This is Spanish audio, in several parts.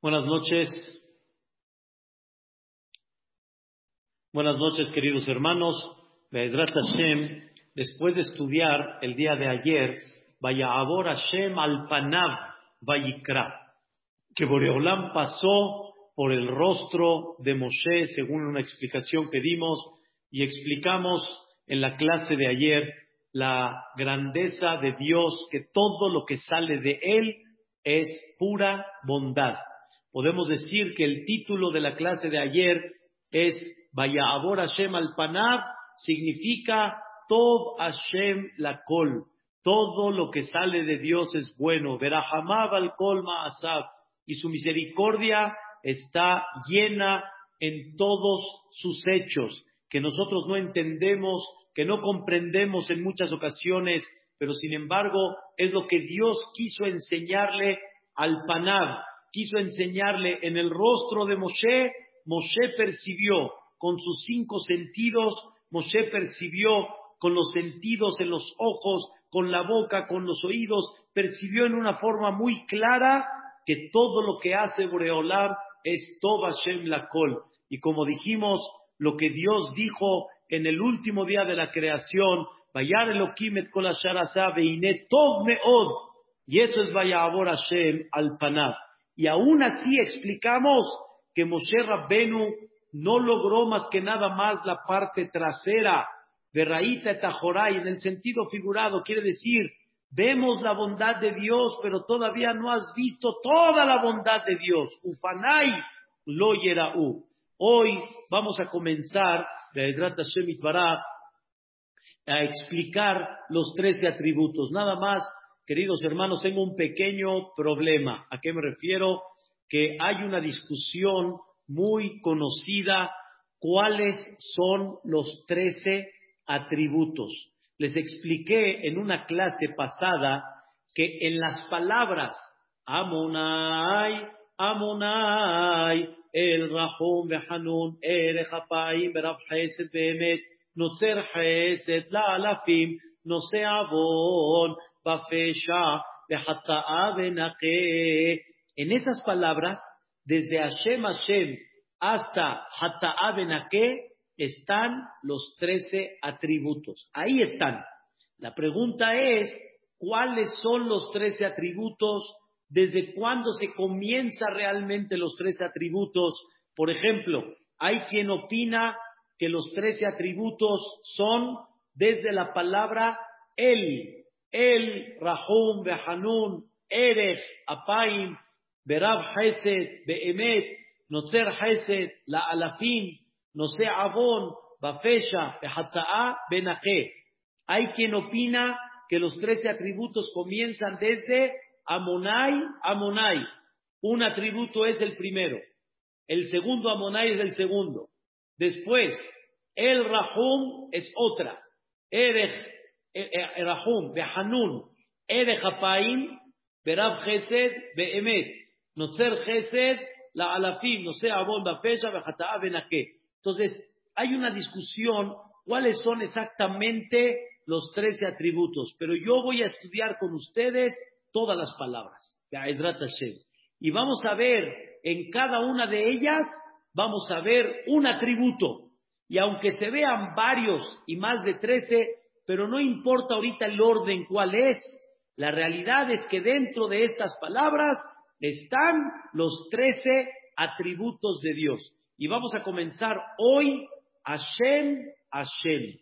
Buenas noches. Buenas noches, queridos hermanos. Be'edrat Hashem, después de estudiar el día de ayer, vaya Abor Hashem al Panav Vayikra, que Boreolam pasó por el rostro de Moshe, según una explicación que dimos, y explicamos en la clase de ayer la grandeza de Dios, que todo lo que sale de Él es pura bondad podemos decir que el título de la clase de ayer es Vaya Abor Hashem al Panav, significa Tov Hashem la Kol. Todo lo que sale de Dios es bueno. Verahamav al Kol Ma'asab. Y su misericordia está llena en todos sus hechos, que nosotros no entendemos, que no comprendemos en muchas ocasiones, pero sin embargo es lo que Dios quiso enseñarle al Panav, quiso enseñarle en el rostro de Moshe, Moshe percibió con sus cinco sentidos, Moshe percibió con los sentidos en los ojos, con la boca, con los oídos, percibió en una forma muy clara que todo lo que hace Boreolam es Toba Shem Lakol. Y como dijimos, lo que Dios dijo en el último día de la creación, Vayar Elokim Kol Tov. Y eso es Vayabor Hashem al Panat. Y aún así explicamos que Moshe Rabbenu no logró más que nada más la parte trasera de Raíta Etajoray, en el sentido figurado, quiere decir, vemos la bondad de Dios, pero todavía no has visto toda la bondad de Dios. Ufanay lo u. Hoy vamos a comenzar, a explicar los trece atributos. Nada más Queridos hermanos, tengo un pequeño problema. ¿A qué me refiero? Que hay una discusión muy conocida cuáles son los trece atributos. Les expliqué en una clase pasada que en las palabras Amonai, Amonai, El Rahum Behanun, El Hapaim, Berab Hesed Behemet, Notzer Hesed, La Alafim, Noseavon, en esas palabras, desde Hashem Hashem hasta Hata'a están los trece atributos. Ahí están. La pregunta es, ¿cuáles son los trece atributos? ¿Desde cuándo se comienza realmente los trece atributos? Por ejemplo, hay quien opina que los trece atributos son desde la palabra El, el Rahum Behanun, Erech, Apaim, Berab Hesed, Beemet, Notzer Hesed, La Alafim, Nose Avon, Bafesha, Behata'a, Benaje. Hay quien opina que los trece atributos comienzan desde Amonai, Amonai. Un atributo es el primero. El segundo Amonai es el segundo. Después, el Rahum es otra. Erech Erahum, Behanun, Ere Hapaim, Berab Chesed, Beemet, Notzer Chesed, la Alafim, no sea Abon, Bafesha, Bejata'a, Benake. Entonces, hay una discusión cuáles son exactamente los trece atributos, pero yo voy a estudiar con ustedes todas las palabras, y vamos a ver en cada una de ellas, vamos a ver un atributo, y aunque se vean varios y más de trece, pero no importa ahorita el orden cuál es. La realidad es que dentro de estas palabras están los trece atributos de Dios. Y vamos a comenzar hoy Hashem, Hashem.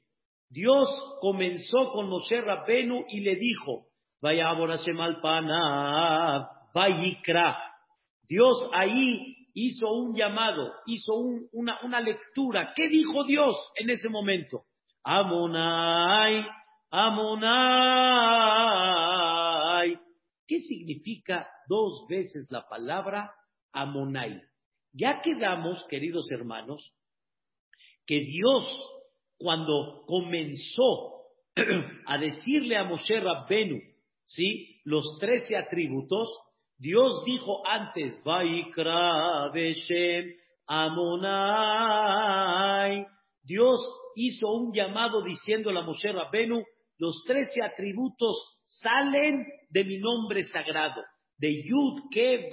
Dios comenzó con Moshe Rabbenu y le dijo, vaya Hashem al vayikra. Dios ahí hizo un llamado, hizo una, una lectura. ¿Qué dijo Dios en ese momento? Amonai, Amonai. ¿Qué significa dos veces la palabra Amonai? Ya quedamos, queridos hermanos, que Dios, cuando comenzó a decirle a Moshe Rabbenu, ¿sí? Los trece atributos, Dios dijo antes, Vaikra Beshem Amonai. Dios hizo un llamado diciendo a Moshe Rabbenu, los trece atributos salen de mi nombre sagrado, de Yud Ke.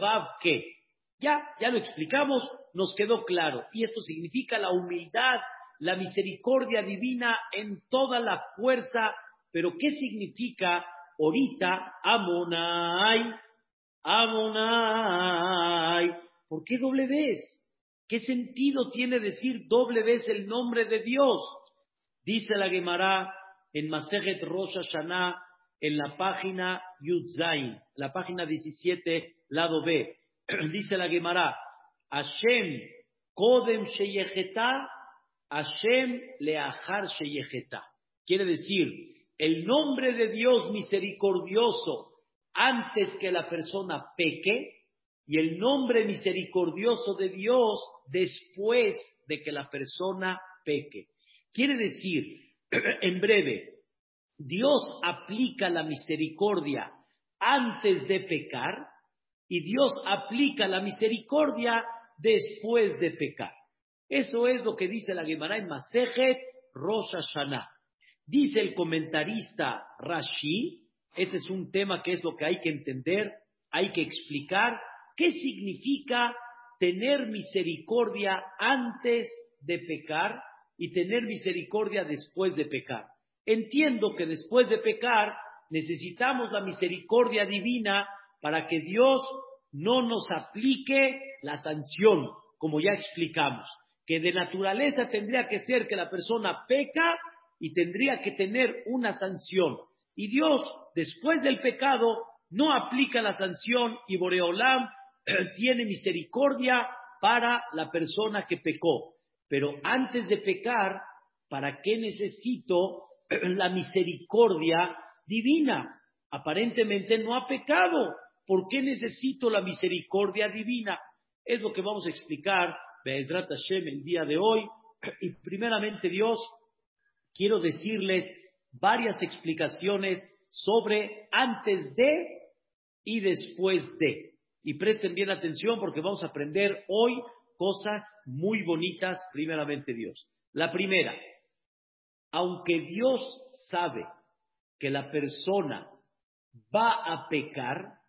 Ya, ya lo explicamos, nos quedó claro. Y esto significa la humildad, la misericordia divina en toda la fuerza. Pero ¿qué significa ahorita Amonai? Amonai. ¿Por qué doble vez? ¿Qué sentido tiene decir doble vez el nombre de Dios? Dice la Gemara en Masejet Rosh Hashanah, en la página Yudzain, la página 17, lado B. Dice la Gemara, Hashem Kodem Sheyecheta, Hashem Leahar Sheyecheta. Quiere decir, el nombre de Dios misericordioso antes que la persona peque y el nombre misericordioso de Dios después de que la persona peque. Quiere decir, en breve, Dios aplica la misericordia antes de pecar y Dios aplica la misericordia después de pecar. Eso es lo que dice la Gemara en Masejet Rosh Hashanah. Dice el comentarista Rashi, este es un tema que es lo que hay que entender, hay que explicar, qué significa tener misericordia antes de pecar y tener misericordia después de pecar. Entiendo que después de pecar necesitamos la misericordia divina para que Dios no nos aplique la sanción, como ya explicamos, que de naturaleza tendría que ser que la persona peca y tendría que tener una sanción. Y Dios, después del pecado, no aplica la sanción y Boreolam tiene misericordia para la persona que pecó. Pero antes de pecar, ¿para qué necesito la misericordia divina? Aparentemente no ha pecado. ¿Por qué necesito la misericordia divina? Es lo que vamos a explicar Be'edrat Hashem el día de hoy. Y primeramente, Dios, quiero decirles varias explicaciones sobre antes de y después de. Y presten bien atención porque vamos a aprender hoy cosas muy bonitas, primeramente Dios. La primera, aunque Dios sabe que la persona va a pecar,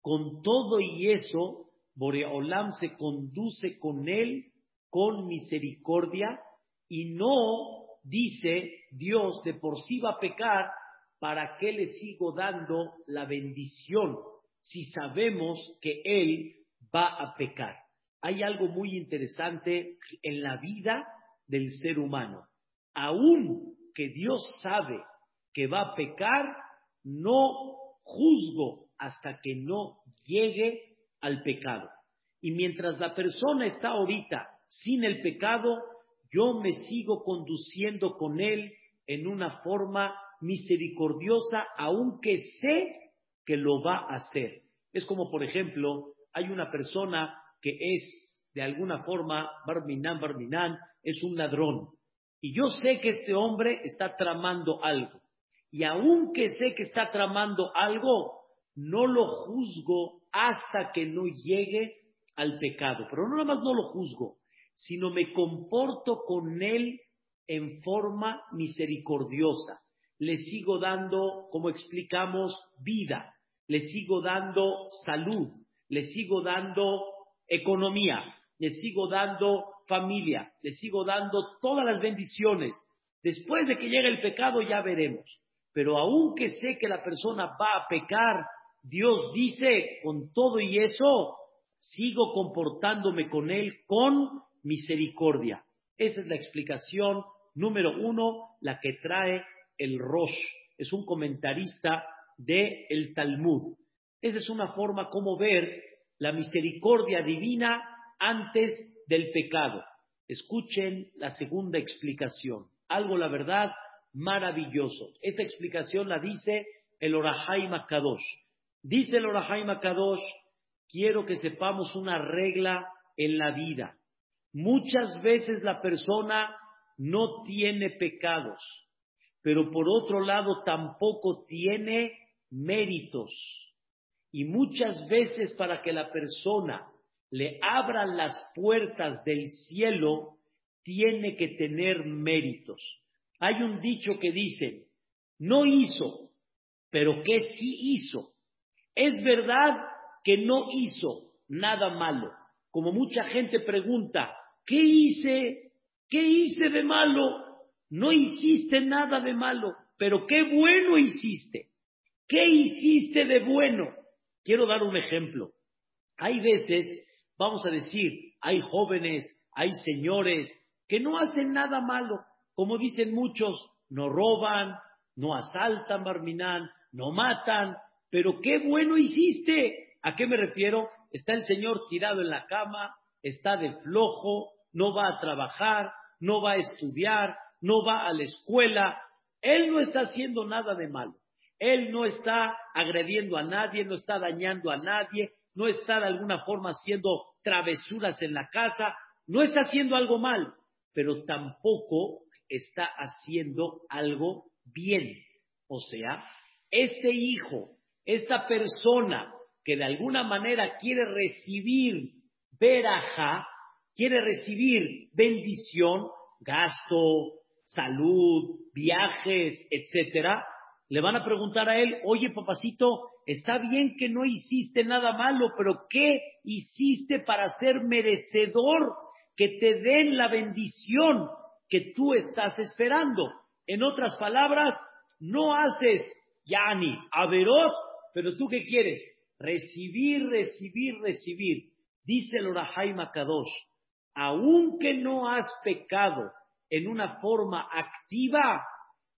con todo y eso, Boreolam se conduce con él con misericordia y no dice Dios de por sí va a pecar, ¿para qué le sigo dando la bendición si sabemos que él va a pecar? Hay algo muy interesante en la vida del ser humano. Aún que Dios sabe que va a pecar, no juzgo hasta que no llegue al pecado. Y mientras la persona está ahorita sin el pecado, yo me sigo conduciendo con él en una forma misericordiosa, aunque sé que lo va a hacer. Es como, por ejemplo, hay una persona que es de alguna forma, Barminan, Barminan, es un ladrón. Y yo sé que este hombre está tramando algo. Y aunque sé que está tramando algo, no lo juzgo hasta que no llegue al pecado. Pero no nada más no lo juzgo, sino me comporto con él en forma misericordiosa. Le sigo dando, como explicamos, vida. Le sigo dando salud. Le sigo dando economía. Le sigo dando familia. Le sigo dando todas las bendiciones. Después de que llegue el pecado ya veremos. Pero aunque sé que la persona va a pecar, Dios dice, con todo y eso, sigo comportándome con Él con misericordia. Esa es la explicación número uno, la que trae el Rosh. Es un comentarista de el Talmud. Esa es una forma como ver la misericordia divina antes del pecado. Escuchen la segunda explicación. Algo, la verdad, maravilloso. Esta explicación la dice el Orahai Kadosh. Dice el Orahaim Kadosh, quiero que sepamos una regla en la vida. Muchas veces la persona no tiene pecados, pero por otro lado tampoco tiene méritos. Y muchas veces para que la persona le abra las puertas del cielo, tiene que tener méritos. Hay un dicho que dice, no hizo, pero que sí hizo. Es verdad que no hizo nada malo. Como mucha gente pregunta, ¿qué hice? ¿Qué hice de malo? No hiciste nada de malo, pero qué bueno hiciste. ¿Qué hiciste de bueno? Quiero dar un ejemplo. Hay veces, vamos a decir, hay jóvenes, hay señores que no hacen nada malo. Como dicen muchos, no roban, no asaltan, Barminán, no matan, pero qué bueno hiciste. ¿A qué me refiero? Está el Señor tirado en la cama, está de flojo, no va a trabajar, no va a estudiar, no va a la escuela. Él no está haciendo nada de malo. Él no está agrediendo a nadie, no está dañando a nadie, no está de alguna forma haciendo travesuras en la casa, no está haciendo algo mal, pero tampoco está haciendo algo bien. O sea, este hijo, esta persona que de alguna manera quiere recibir veraja, quiere recibir bendición, gasto, salud, viajes, etcétera, le van a preguntar a él, oye papacito, está bien que no hiciste nada malo, pero ¿qué hiciste para ser merecedor que te den la bendición que tú estás esperando? En otras palabras, no haces yani, averot, pero tú qué quieres? Recibir, recibir, recibir. Dice el Orahai Kadosh, aunque no has pecado en una forma activa,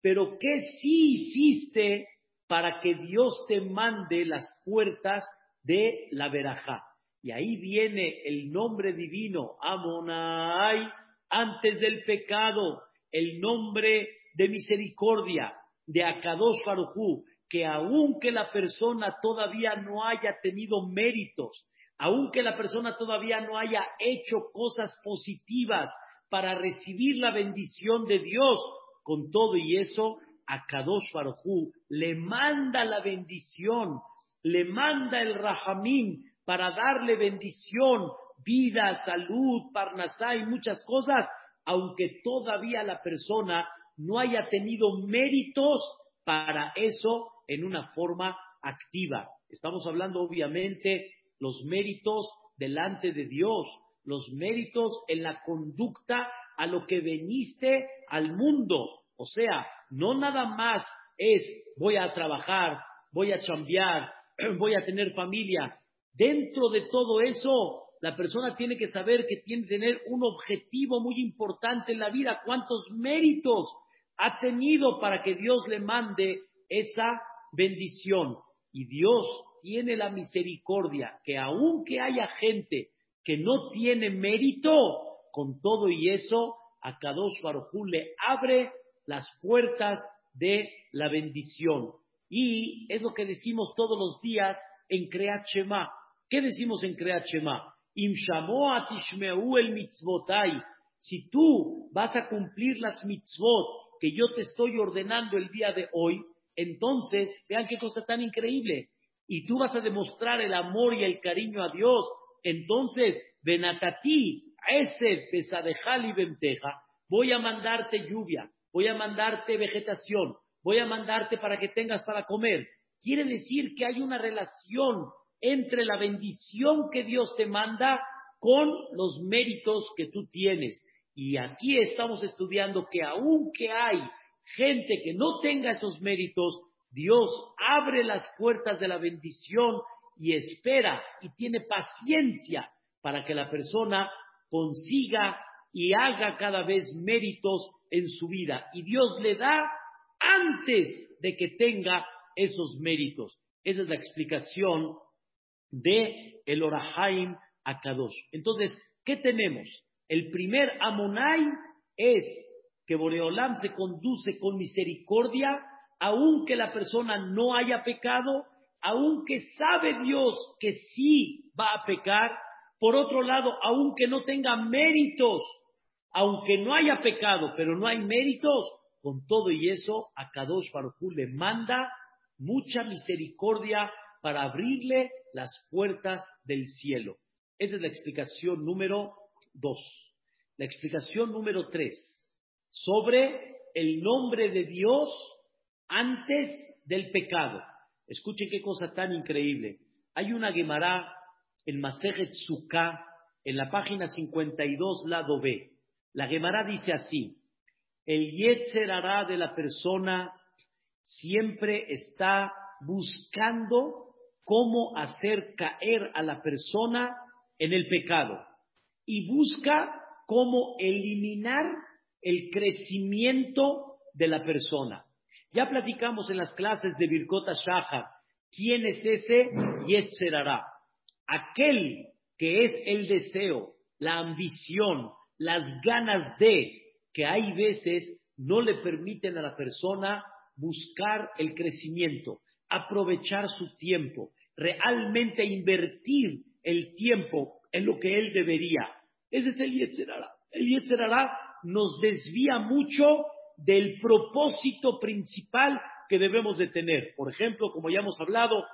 pero ¿qué sí hiciste para que Dios te mande las puertas de la verajá? Y ahí viene el nombre divino, Amonai, antes del pecado, el nombre de misericordia, de Akadosh Farujú, que aunque la persona todavía no haya tenido méritos, aunque la persona todavía no haya hecho cosas positivas para recibir la bendición de Dios, con todo y eso, a Kadosh Barujú le manda la bendición, le manda el Rahamín para darle bendición, vida, salud, parnasá y muchas cosas, aunque todavía la persona no haya tenido méritos para eso en una forma activa. Estamos hablando obviamente los méritos delante de Dios, los méritos en la conducta a lo que veniste al mundo. O sea, no nada más es voy a trabajar, voy a chambear, voy a tener familia. Dentro de todo eso, la persona tiene que saber que tiene que tener un objetivo muy importante en la vida. ¿Cuántos méritos ha tenido para que Dios le mande esa bendición? Y Dios tiene la misericordia que aunque haya gente que no tiene mérito, con todo y eso, a Kadosh Baruj le abre las puertas de la bendición. Y es lo que decimos todos los días en Kreat Shema. ¿Qué decimos en Kreat Shema? El mitzvotai. Si tú vas a cumplir las mitzvot que yo te estoy ordenando el día de hoy, entonces, vean qué cosa tan increíble. Y tú vas a demostrar el amor y el cariño a Dios. Entonces, Benatati, ese pesadejal y venteja, voy a mandarte lluvia, voy a mandarte vegetación, voy a mandarte para que tengas para comer. Quiere decir que hay una relación entre la bendición que Dios te manda con los méritos que tú tienes. Y aquí estamos estudiando que aunque hay gente que no tenga esos méritos, Dios abre las puertas de la bendición y espera y tiene paciencia para que la persona consiga y haga cada vez méritos en su vida. Y Dios le da antes de que tenga esos méritos. Esa es la explicación de el Orahaim Akadosh. Entonces, ¿qué tenemos? El primer Amonai es que Boreolam se conduce con misericordia, aunque la persona no haya pecado, aunque sabe Dios que sí va a pecar, por otro lado, aunque no tenga méritos, aunque no haya pecado, pero no hay méritos, con todo y eso, a Kadosh Baruj le manda mucha misericordia para abrirle las puertas del cielo. Esa es la explicación número dos. La explicación número tres, sobre el nombre de Dios antes del pecado. Escuchen qué cosa tan increíble. Hay una Gemara en Masejet en la página 52, lado B. La Gemara dice así, el Yetzer de la persona siempre está buscando cómo hacer caer a la persona en el pecado y busca cómo eliminar el crecimiento de la persona. Ya platicamos en las clases de Birkota Shaha quién es ese Yetzerara. Aquel que es el deseo, la ambición, las ganas de, que hay veces no le permiten a la persona buscar el crecimiento, aprovechar su tiempo, realmente invertir el tiempo en lo que él debería. Ese es el Yetzerara. El Yetzerara nos desvía mucho del propósito principal que debemos de tener. Por ejemplo, como ya hemos hablado,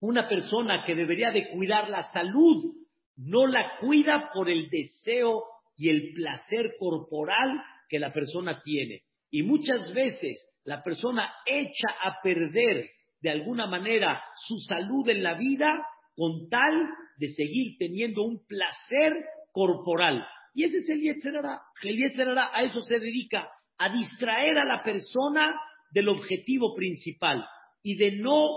una persona que debería de cuidar la salud no la cuida por el deseo y el placer corporal que la persona tiene. Y muchas veces la persona echa a perder de alguna manera su salud en la vida con tal de seguir teniendo un placer corporal. Y ese es el Yetzerara. El Yetzerara a eso se dedica, a distraer a la persona del objetivo principal y de no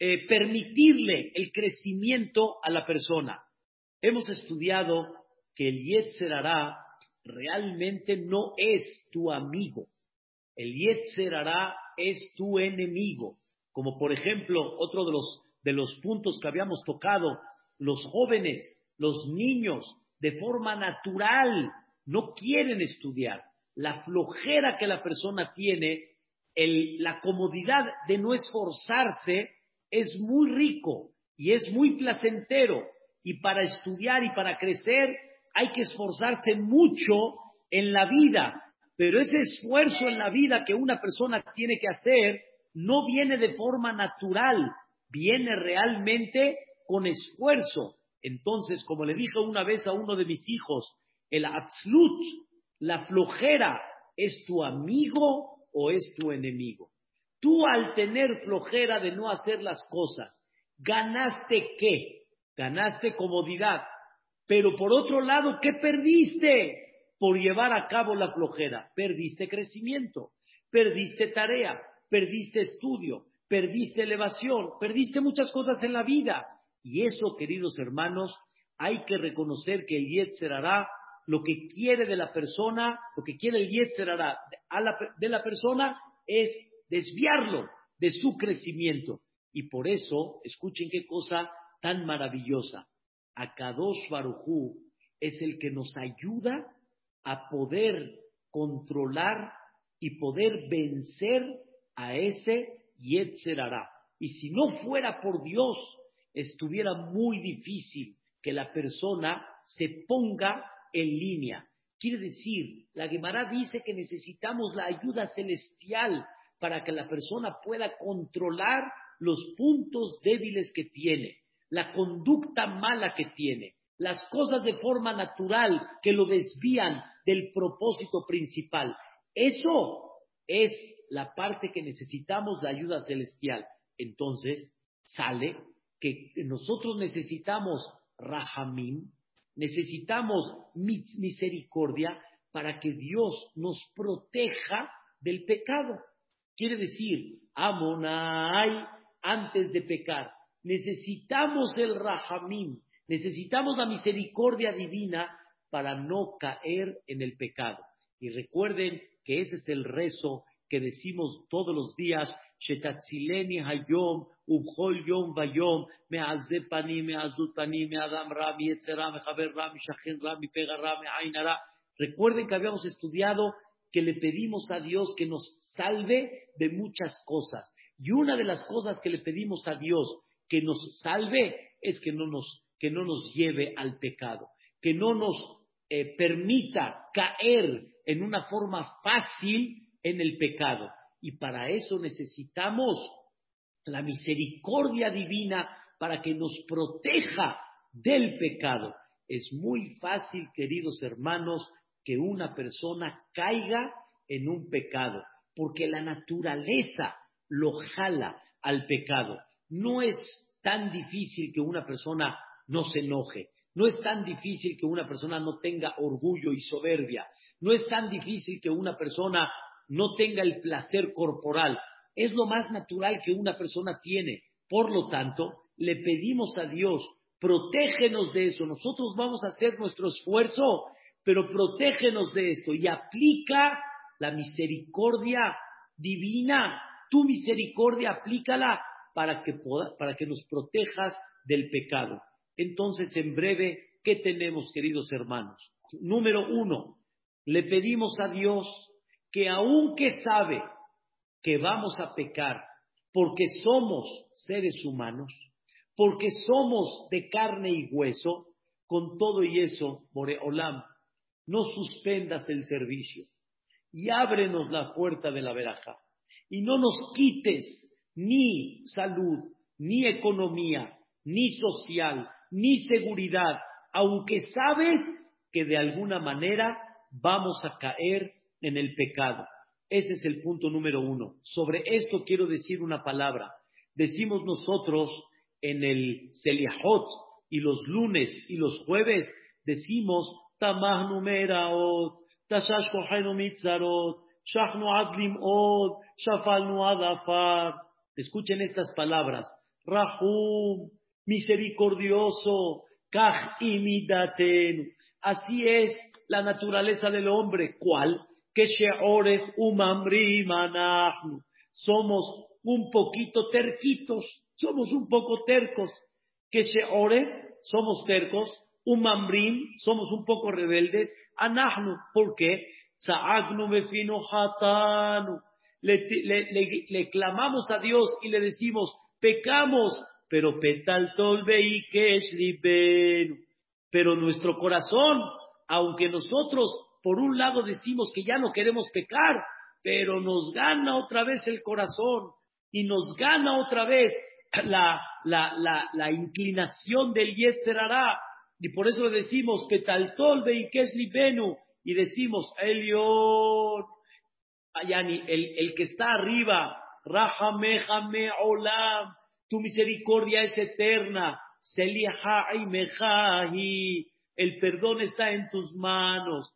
eh, permitirle el crecimiento a la persona. Hemos estudiado que el Yetzerara realmente no es tu amigo. El Yetzerara es tu enemigo. Como por ejemplo, otro de los, de los puntos que habíamos tocado, los jóvenes, los niños, de forma natural, no quieren estudiar. La flojera que la persona tiene, la comodidad de no esforzarse, es muy rico y es muy placentero. Y para estudiar y para crecer hay que esforzarse mucho en la vida. Pero ese esfuerzo en la vida que una persona tiene que hacer no viene de forma natural, viene realmente con esfuerzo. Entonces, como le dije una vez a uno de mis hijos, el absolut, la flojera, ¿es tu amigo o es tu enemigo? Tú al tener flojera de no hacer las cosas, ¿ganaste qué? Ganaste comodidad. Pero por otro lado, ¿qué perdiste por llevar a cabo la flojera? Perdiste crecimiento, perdiste tarea, perdiste estudio, perdiste elevación, perdiste muchas cosas en la vida. Y eso, queridos hermanos, hay que reconocer que el Yetzer hará lo que quiere de la persona, lo que quiere el Yetzer hará de la persona es desviarlo de su crecimiento. Y por eso, escuchen qué cosa tan maravillosa. Akadosh Barujú es el que nos ayuda a poder controlar y poder vencer a ese Yetzer Y si no fuera por Dios, estuviera muy difícil que la persona se ponga en línea. Quiere decir, la Gemara dice que necesitamos la ayuda celestial para que la persona pueda controlar los puntos débiles que tiene, la conducta mala que tiene, las cosas de forma natural que lo desvían del propósito principal. Eso es la parte que necesitamos de ayuda celestial. Entonces, sale que nosotros necesitamos rahamim, necesitamos misericordia para que Dios nos proteja del pecado. Quiere decir, Amonai antes de pecar. Necesitamos el Rahamim, necesitamos la misericordia divina para no caer en el pecado. Y recuerden que ese es el rezo que decimos todos los días, Shetatzileni Hayom, Ubhol Yom Vayom, Meazepani, Meazutani, Meadam Rami, Rami, Shachen Rami, Pega Rami, Ainara. Recuerden que habíamos estudiado que le pedimos a Dios que nos salve de muchas cosas. Y una de las cosas que le pedimos a Dios que nos salve es que no nos, que no nos lleve al pecado, que no nos eh, permita caer en una forma fácil en el pecado. Y para eso necesitamos la misericordia divina para que nos proteja del pecado. Es muy fácil, queridos hermanos, que una persona caiga en un pecado, porque la naturaleza lo jala al pecado. No es tan difícil que una persona no se enoje. No es tan difícil que una persona no tenga orgullo y soberbia. No es tan difícil que una persona no tenga el placer corporal. Es lo más natural que una persona tiene. Por lo tanto, le pedimos a Dios, protégenos de eso. Nosotros vamos a hacer nuestro esfuerzo, pero protégenos de esto y aplica la misericordia divina. Tu misericordia, aplícala para que, nos protejas del pecado. Entonces, en breve, ¿qué tenemos, queridos hermanos? Número uno, le pedimos a Dios que aunque sabe que vamos a pecar, porque somos seres humanos, porque somos de carne y hueso, con todo y eso, Boreolam, no suspendas el servicio y ábrenos la puerta de la veraja y no nos quites ni salud, ni economía, ni social, ni seguridad, aunque sabes que de alguna manera vamos a caer en el pecado. Ese es el punto número uno. Sobre esto quiero decir una palabra. Decimos nosotros en el Seliahot y los lunes y los jueves, decimos Tamah numeraot, Tashash mitzarot, Shachnu adlim od, Shafalnu adafar. Escuchen estas palabras. Rahum, misericordioso, Kach imidaten. Así es la naturaleza del hombre. ¿Cuál? Que umamri manachnu. Somos un poquito terquitos, somos un poco tercos. Que sheoref, somos tercos. Umamrim, somos un poco rebeldes. Anahnu, ¿por qué? Sa'agnu mefino hatanu. Le, clamamos a Dios y le decimos, pecamos, pero petal tolbe y Pero nuestro corazón aunque nosotros por un lado decimos que ya no queremos pecar, pero nos gana otra vez el corazón y nos gana otra vez la, la inclinación del Yetzerará. Y por eso le decimos, Petaltol de Benu, y decimos, Elión, Ayani, el, el que está arriba, Rahamehame Olam, tu misericordia es eterna, Seliahai Mejahi, el perdón está en tus manos.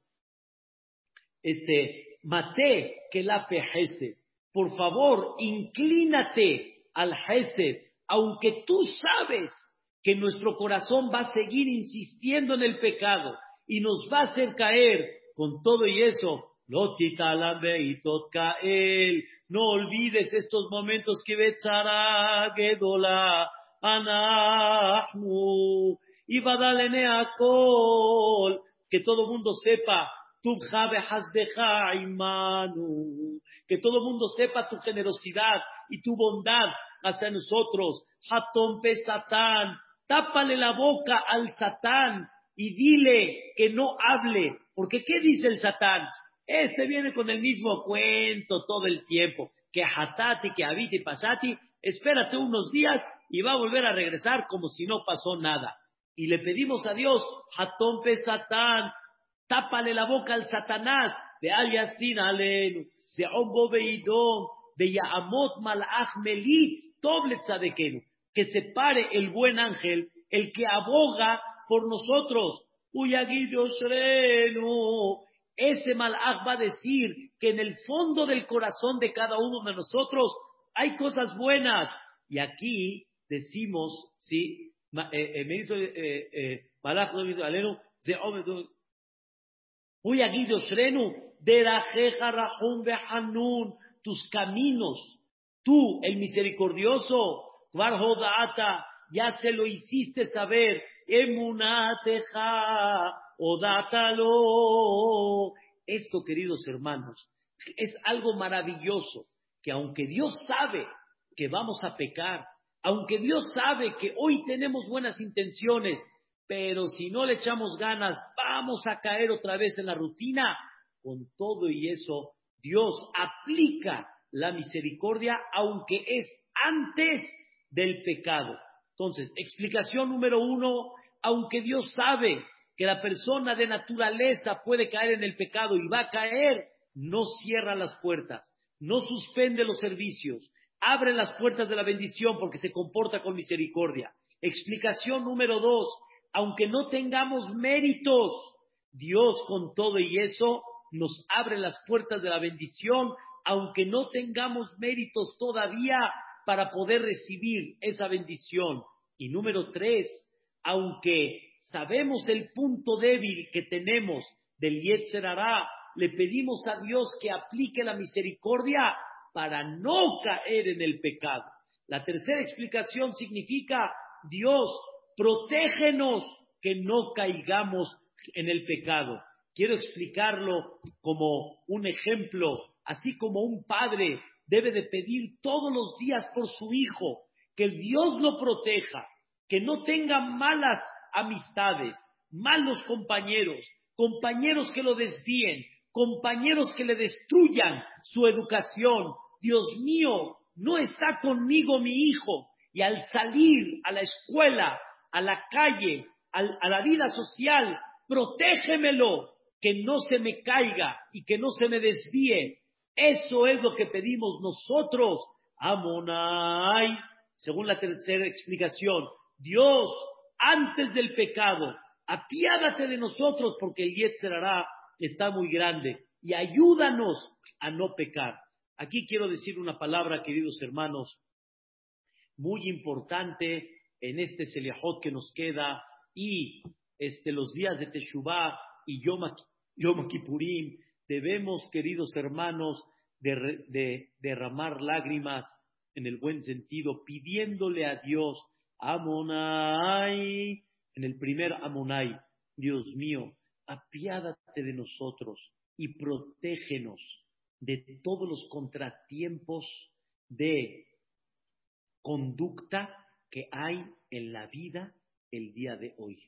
Este, mate que la pejese. Por favor, inclínate al Hesed, aunque tú sabes que nuestro corazón va a seguir insistiendo en el pecado y nos va a hacer caer con todo y eso. No olvides estos momentos que Betzara Gedola Anahnu y a Kol, que todo mundo sepa, tu que todo mundo sepa tu generosidad y tu bondad hacia nosotros. Hatón pe Satán, tápale la boca al Satán y dile que no hable, porque ¿qué dice el Satán? Este viene con el mismo cuento todo el tiempo, que Hatati, que Habiti, Pasati, espérate unos días y va a volver a regresar como si no pasó nada y le pedimos a Dios, Hatón pe Satán, tápale la boca al Satanás, de Aliastin alenu, de Ombo de Yaamot Malach Melitz, de que se pare el buen ángel, el que aboga por nosotros. Ese malach va a decir que en el fondo del corazón de cada uno de nosotros hay cosas buenas. Y aquí decimos, ¿sí? me hizo Aguido Shrenu, de Rajeja Rahum Behanun, tus caminos, tú, el misericordioso, Varhodaata, ya se lo hiciste saber, Emunateja, Odátalo. Esto, queridos hermanos, es algo maravilloso, que aunque Dios sabe que vamos a pecar, aunque Dios sabe que hoy tenemos buenas intenciones, pero si no le echamos ganas, vamos a caer otra vez en la rutina. Con todo y eso, Dios aplica la misericordia, aunque es antes del pecado. Entonces, explicación número uno, aunque Dios sabe que la persona de naturaleza puede caer en el pecado y va a caer, no cierra las puertas, no suspende los servicios, abre las puertas de la bendición porque se comporta con misericordia. Explicación número dos, aunque no tengamos méritos, Dios con todo y eso nos abre las puertas de la bendición, aunque no tengamos méritos todavía para poder recibir esa bendición. Y número tres, aunque sabemos el punto débil que tenemos del Yetzer le pedimos a Dios que aplique la misericordia para no caer en el pecado. La tercera explicación significa, Dios, protégenos que no caigamos en el pecado. Quiero explicarlo como un ejemplo, así como un padre debe de pedir todos los días por su hijo, que Dios lo proteja, que no tenga malas amistades, malos compañeros, compañeros que lo desvíen, compañeros que le destruyan su educación. Dios mío, no está conmigo mi hijo. Y al salir a la escuela, a la calle, a la vida social, protégemelo, que no se me caiga y que no se me desvíe. Eso es lo que pedimos nosotros. Amonai, según la tercera explicación, Dios, antes del pecado, apiádate de nosotros porque el está muy grande y ayúdanos a no pecar. Aquí quiero decir una palabra, queridos hermanos, muy importante en este Seliahot que nos queda y este, los días de Teshuvah y Yom, Yom Kippurim, debemos, queridos hermanos, de, derramar lágrimas en el buen sentido, pidiéndole a Dios, Amonai, en el primer Amonai, Dios mío, apiádate de nosotros y protégenos de todos los contratiempos de conducta que hay en la vida el día de hoy.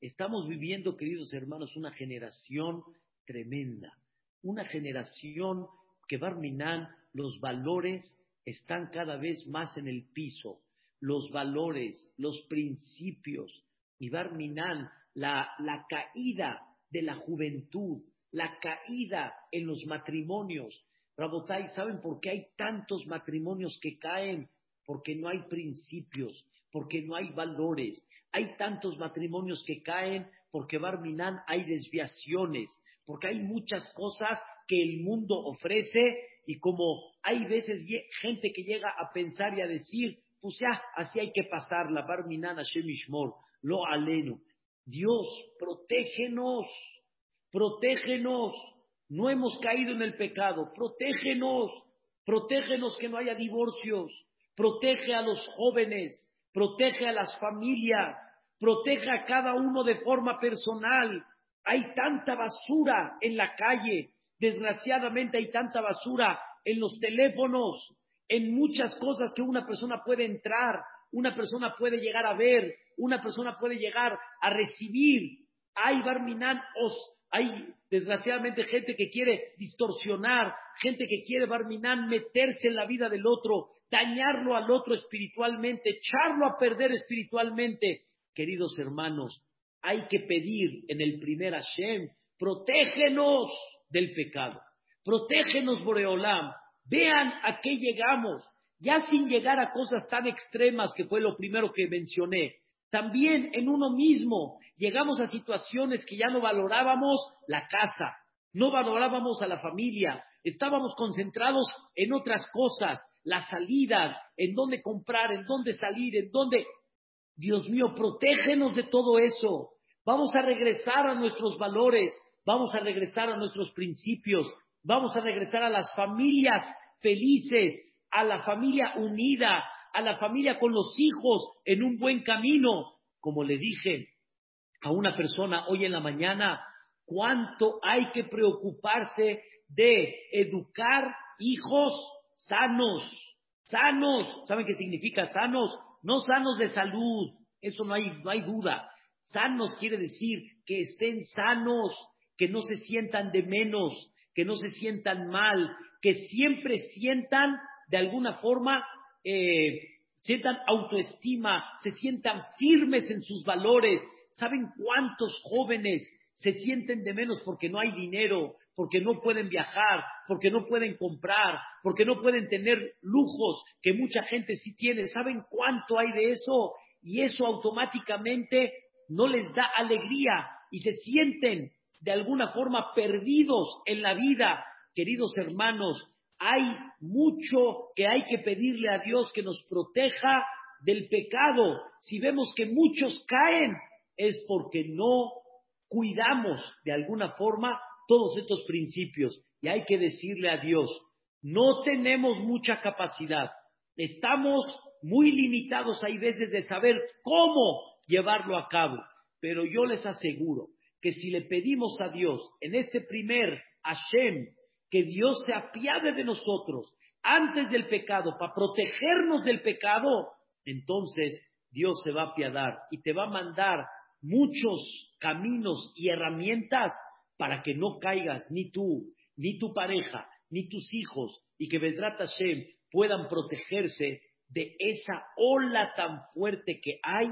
Estamos viviendo, queridos hermanos, una generación tremenda, una generación que Barminan, los valores están cada vez más en el piso, los valores, los principios, y Barminan, la, la caída de la juventud, la caída en los matrimonios. Rabotai, ¿saben por qué hay tantos matrimonios que caen? Porque no hay principios, porque no hay valores. Hay tantos matrimonios que caen porque Barminan hay desviaciones, porque hay muchas cosas que el mundo ofrece y como hay veces gente que llega a pensar y a decir, pues ya, así hay que pasarla, Barminan Hashem Ishmor, lo aleno. Dios, protégenos, protégenos. No hemos caído en el pecado, protégenos, protégenos que no haya divorcios, protege a los jóvenes, protege a las familias, protege a cada uno de forma personal. Hay tanta basura en la calle, desgraciadamente hay tanta basura en los teléfonos, en muchas cosas que una persona puede entrar, una persona puede llegar a ver, una persona puede llegar a recibir. Hay barminan hay desgraciadamente gente que quiere distorsionar, gente que quiere barminan meterse en la vida del otro, dañarlo al otro espiritualmente, echarlo a perder espiritualmente. Queridos hermanos, hay que pedir en el primer Hashem, protégenos del pecado, protégenos Boreolam, vean a qué llegamos, ya sin llegar a cosas tan extremas que fue lo primero que mencioné. También en uno mismo llegamos a situaciones que ya no valorábamos la casa, no valorábamos a la familia, estábamos concentrados en otras cosas, las salidas, en dónde comprar, en dónde salir, en dónde... Dios mío, protégenos de todo eso. Vamos a regresar a nuestros valores, vamos a regresar a nuestros principios, vamos a regresar a las familias felices, a la familia unida, a la familia con los hijos en un buen camino. Como le dije a una persona hoy en la mañana, cuánto hay que preocuparse de educar hijos sanos, sanos. ¿Saben qué significa sanos? No sanos de salud, eso no hay, no hay duda. Sanos quiere decir que estén sanos, que no se sientan de menos, que no se sientan mal, que siempre sientan de alguna forma, eh, sientan autoestima, se sientan firmes en sus valores. ¿Saben cuántos jóvenes se sienten de menos porque no hay dinero, porque no pueden viajar, porque no pueden comprar, porque no pueden tener lujos que mucha gente sí tiene. ¿Saben cuánto hay de eso? y eso automáticamente no les da alegría y se sienten de alguna forma perdidos en la vida. Queridos hermanos, hay mucho que hay que pedirle a Dios que nos proteja del pecado. Si vemos que muchos caen, es porque no cuidamos de alguna forma todos estos principios. Y hay que decirle a Dios, no tenemos mucha capacidad, estamos muy limitados hay veces de saber cómo llevarlo a cabo, pero yo les aseguro que si le pedimos a Dios en este primer Hashem, que Dios se apiade de nosotros antes del pecado, para protegernos del pecado, entonces Dios se va a apiadar y te va a mandar muchos caminos y herramientas para que no caigas ni tú, ni tu pareja, ni tus hijos, y que Vedrat Hashem puedan protegerse de esa ola tan fuerte que hay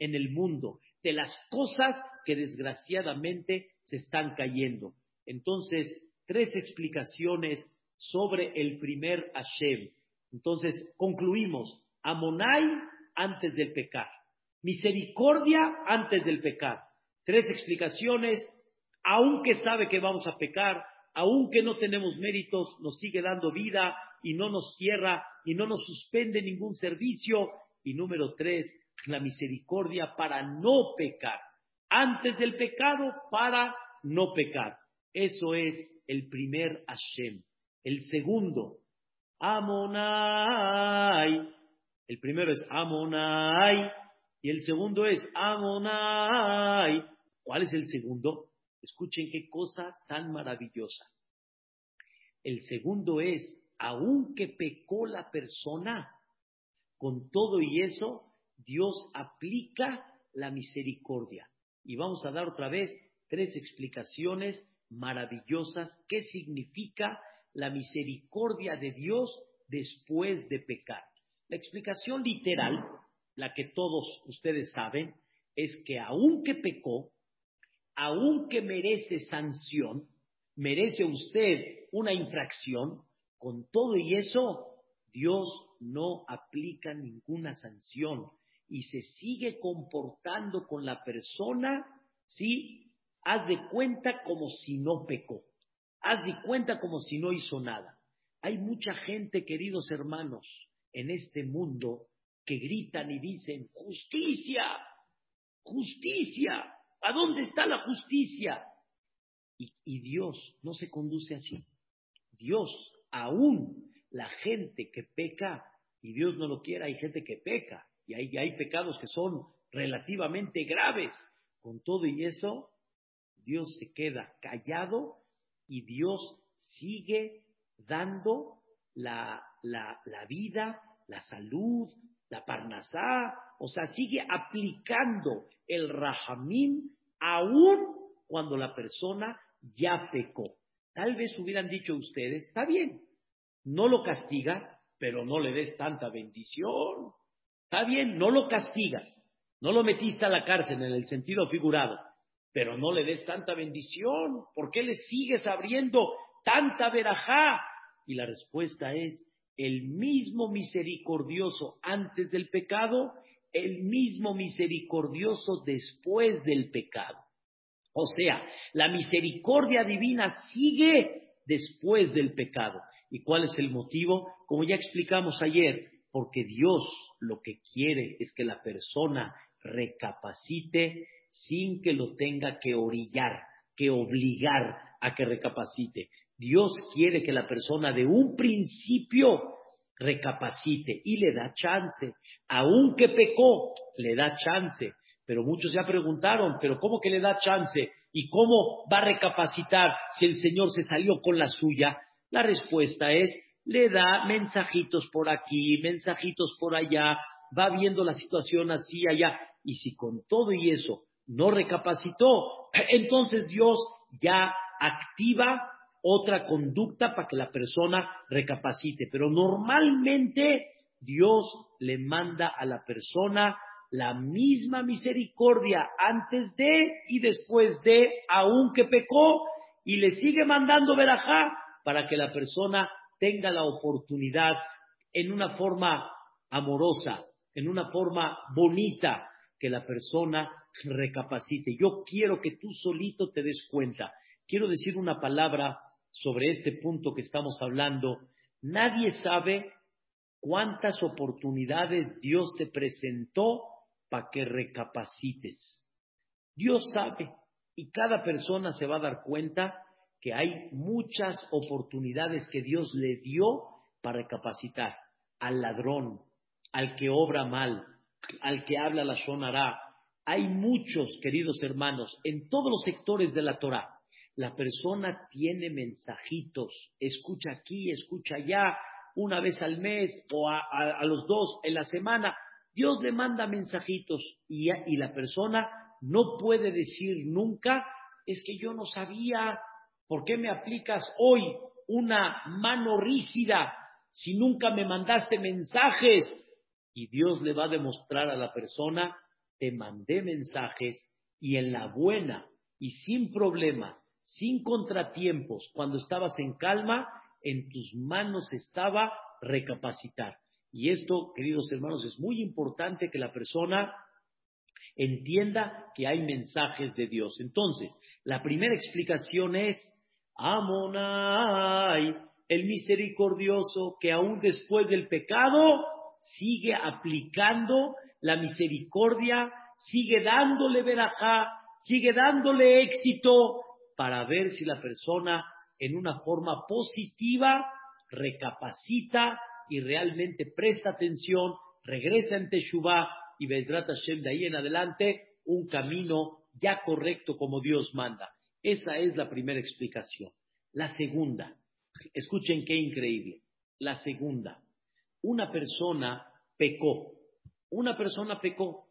en el mundo, de las cosas que desgraciadamente se están cayendo. Entonces, tres explicaciones sobre el primer Hashem. Entonces, concluimos, Amonai antes del pecar, misericordia antes del pecar. Tres explicaciones, aunque sabe que vamos a pecar, aunque no tenemos méritos, nos sigue dando vida y no nos cierra y no nos suspende ningún servicio. Y número tres, la misericordia para no pecar. Antes del pecado, para no pecar. Eso es el primer Hashem. El segundo, Amonai. El primero es Amonai y el segundo es Amonai. ¿Cuál es el segundo? Escuchen qué cosa tan maravillosa. El segundo es, aunque pecó la persona, con todo y eso, Dios aplica la misericordia. Y vamos a dar otra vez tres explicaciones maravillosas. ¿Qué significa la misericordia de Dios después de pecar? La explicación literal, la que todos ustedes saben, es que aunque pecó, aunque merece sanción, merece usted una infracción, con todo y eso, Dios no aplica ninguna sanción y se sigue comportando con la persona, ¿sí? Haz de cuenta como si no pecó. Haz de cuenta como si no hizo nada. Hay mucha gente, queridos hermanos, en este mundo que gritan y dicen, justicia, justicia, ¿A dónde está la justicia? Y, Dios no se conduce así. Dios, aún la gente que peca, y Dios no lo quiera, hay gente que peca, y hay, pecados que son relativamente graves. Con todo y eso, Dios se queda callado y Dios sigue dando la, la vida, la salud, la parnasá, o sea, sigue aplicando el rahamín aún cuando la persona ya pecó. Tal vez hubieran dicho ustedes, está bien, no lo castigas, pero no le des tanta bendición. Está bien, no lo castigas, no lo metiste a la cárcel en el sentido figurado, pero no le des tanta bendición. ¿Por qué le sigues abriendo tanta verajá? Y la respuesta es, el mismo misericordioso antes del pecado, el mismo misericordioso después del pecado. O sea, la misericordia divina sigue después del pecado. ¿Y cuál es el motivo? Como ya explicamos ayer, porque Dios lo que quiere es que la persona recapacite sin que lo tenga que orillar, que obligar a que recapacite. Dios quiere que la persona de un principio recapacite y le da chance. Aunque pecó, le da chance. Pero muchos ya preguntaron, ¿pero cómo que le da chance? ¿Y cómo va a recapacitar si el Señor se salió con la suya? La respuesta es, le da mensajitos por aquí, mensajitos por allá, va viendo la situación así, allá. Y si con todo y eso no recapacitó, entonces Dios ya activa otra conducta para que la persona recapacite. Pero normalmente Dios le manda a la persona la misma misericordia antes de y después de, aunque pecó, y le sigue mandando verajá para que la persona tenga la oportunidad en una forma amorosa, en una forma bonita, que la persona recapacite. Yo quiero que tú solito te des cuenta. Quiero decir una palabra sobre este punto que estamos hablando. Nadie sabe cuántas oportunidades Dios te presentó para que recapacites. Dios sabe y cada persona se va a dar cuenta que hay muchas oportunidades que Dios le dio para recapacitar al ladrón, al que obra mal, al que habla la shonara. Hay muchos, queridos hermanos, en todos los sectores de la Torah. La persona tiene mensajitos, escucha aquí, escucha allá, una vez al mes o a, los dos en la semana. Dios le manda mensajitos y, y la persona no puede decir nunca, es que yo no sabía, ¿por qué me aplicas hoy una mano rígida si nunca me mandaste mensajes? Y Dios le va a demostrar a la persona, te mandé mensajes y en la buena y sin problemas, sin contratiempos, cuando estabas en calma, en tus manos estaba recapacitar. Y esto, queridos hermanos, es muy importante que la persona entienda que hay mensajes de Dios. Entonces, la primera explicación es, Amonai, el misericordioso que aún después del pecado sigue aplicando la misericordia, sigue dándole verajá, sigue dándole éxito para ver si la persona en una forma positiva recapacita y realmente presta atención, regresa en Teshuvah y Bedrat Hashem de ahí en adelante un camino ya correcto como Dios manda. Esa es la primera explicación. La segunda, escuchen qué increíble. La segunda, una persona pecó, una persona pecó,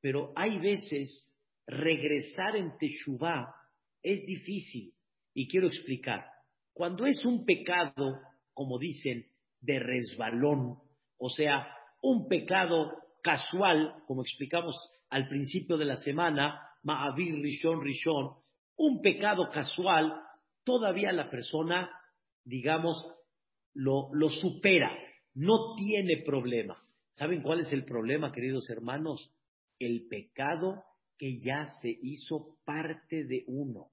pero hay veces regresar en Teshuvah es difícil y quiero explicar. Cuando es un pecado, como dicen, de resbalón, o sea, un pecado casual, como explicamos al principio de la semana, Ma'avir Rishon Rishon, un pecado casual, todavía la persona, digamos, lo, supera, no tiene problema. ¿Saben cuál es el problema, queridos hermanos? El pecado que ya se hizo parte de uno.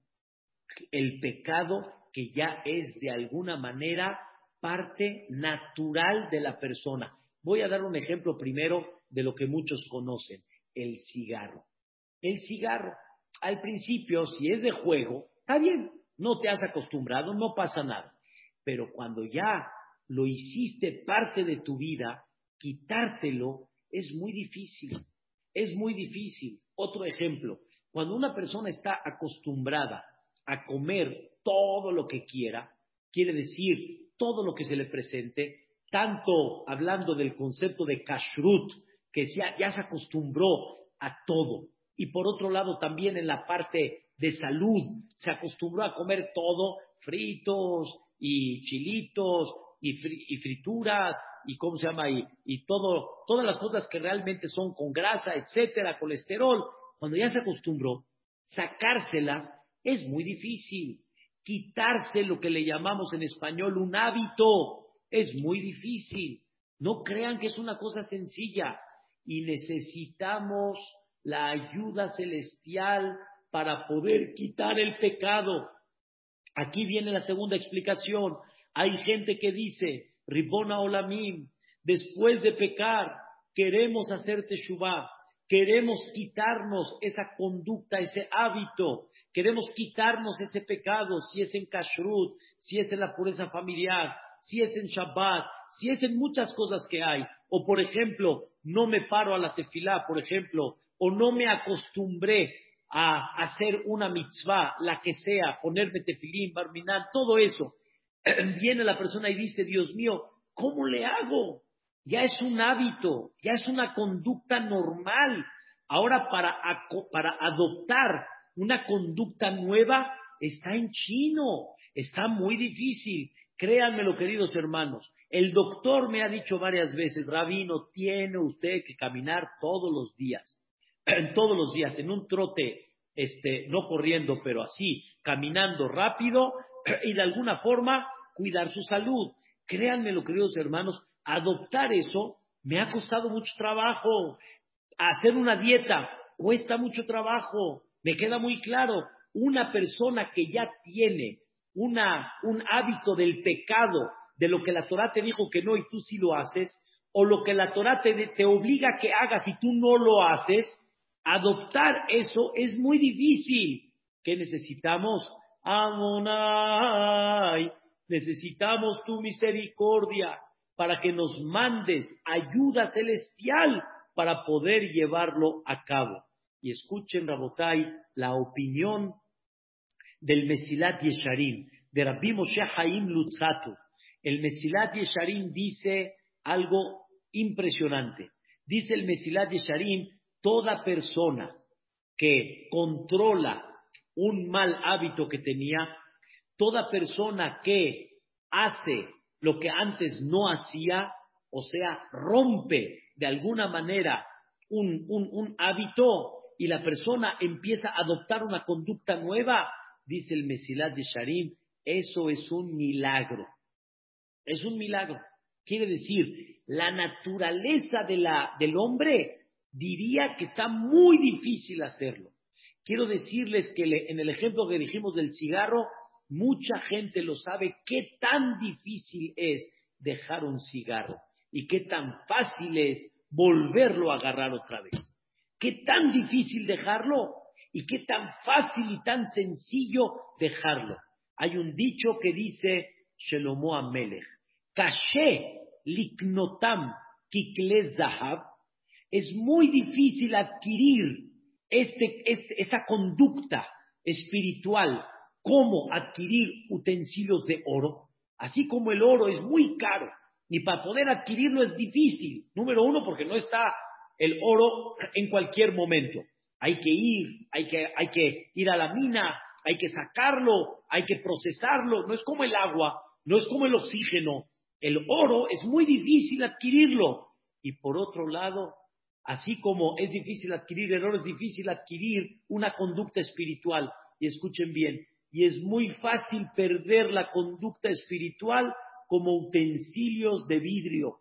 El pecado que ya es de alguna manera parte natural de la persona. Voy a dar un ejemplo primero de lo que muchos conocen, el cigarro. El cigarro, al principio, si es de juego, está bien, no te has acostumbrado, no pasa nada. Pero cuando ya lo hiciste parte de tu vida, quitártelo es muy difícil. Es muy difícil. Otro ejemplo, cuando una persona está acostumbrada a comer todo lo que quiera, quiere decir todo lo que se le presente, tanto hablando del concepto de kashrut, que ya, se acostumbró a todo. Y por otro lado, también en la parte de salud, se acostumbró a comer todo, fritos y chilitos y, frituras y cómo se llama y, y todo, todas las cosas que realmente son con grasa, etcétera, colesterol. Cuando ya se acostumbró, sacárselas es muy difícil. Quitarse lo que le llamamos en español un hábito es muy difícil. No crean que es una cosa sencilla y necesitamos la ayuda celestial para poder quitar el pecado. Aquí viene la segunda explicación. Hay gente que dice, Ribona Olamim, después de pecar, queremos hacer teshuvah, queremos quitarnos esa conducta, ese hábito, queremos quitarnos ese pecado, si es en kashrut, si es en la pureza familiar, si es en Shabbat, si es en muchas cosas que hay. O por ejemplo, no me paro a la tefilá, por ejemplo, o no me acostumbré a hacer una mitzvah, la que sea, ponerme tefilín, barminan, todo eso. Viene la persona y dice, Dios mío, ¿cómo le hago? Ya es un hábito, ya es una conducta normal. Ahora para, para adoptar una conducta nueva está en chino, está muy difícil. Créanmelo, queridos hermanos. El doctor me ha dicho varias veces, Rabino, tiene usted que caminar todos los días, todos los días, en un trote, este, no corriendo, pero así, caminando rápido y de alguna forma cuidar su salud. Créanmelo, queridos hermanos, adoptar eso me ha costado mucho trabajo. Hacer una dieta cuesta mucho trabajo. Me queda muy claro, una persona que ya tiene una, un hábito del pecado, de lo que la Torah te dijo que no y tú sí lo haces, o lo que la Torah te, te obliga a que hagas y tú no lo haces, adoptar eso es muy difícil. ¿Qué necesitamos? Amonai, necesitamos tu misericordia para que nos mandes ayuda celestial para poder llevarlo a cabo. Y escuchen, Rabotai, la opinión del Mesilat Yesharim, de Rabbi Moshe Haim Lutzatu. El Mesilat Yesharim dice algo impresionante. Dice el Mesilat Yesharim, toda persona que controla un mal hábito que tenía, toda persona que hace lo que antes no hacía, o sea, rompe de alguna manera un, un, hábito y la persona empieza a adoptar una conducta nueva, dice el Mesilat de Sharim, eso es un milagro. Es un milagro. Quiere decir, la naturaleza de la, del hombre diría que está muy difícil hacerlo. Quiero decirles que en el ejemplo que dijimos del cigarro, mucha gente lo sabe qué tan difícil es dejar un cigarro y qué tan fácil es volverlo a agarrar otra vez. Qué tan difícil dejarlo y qué tan fácil y tan sencillo dejarlo. Hay un dicho que dice Shelomo Amelech, Caché liknotam kikle zahab, es muy difícil adquirir este, este, esta conducta espiritual, cómo adquirir utensilios de oro, así como el oro es muy caro y para poder adquirirlo es difícil. Número uno, porque no está el oro en cualquier momento. Hay que ir, hay que, hay que ir a la mina, hay que sacarlo, hay que procesarlo. No es como el agua, no es como el oxígeno. El oro es muy difícil adquirirlo. Y por otro lado, Así como es difícil adquirir error, es difícil adquirir una conducta espiritual. Y escuchen bien, y es muy fácil perder la conducta espiritual como utensilios de vidrio.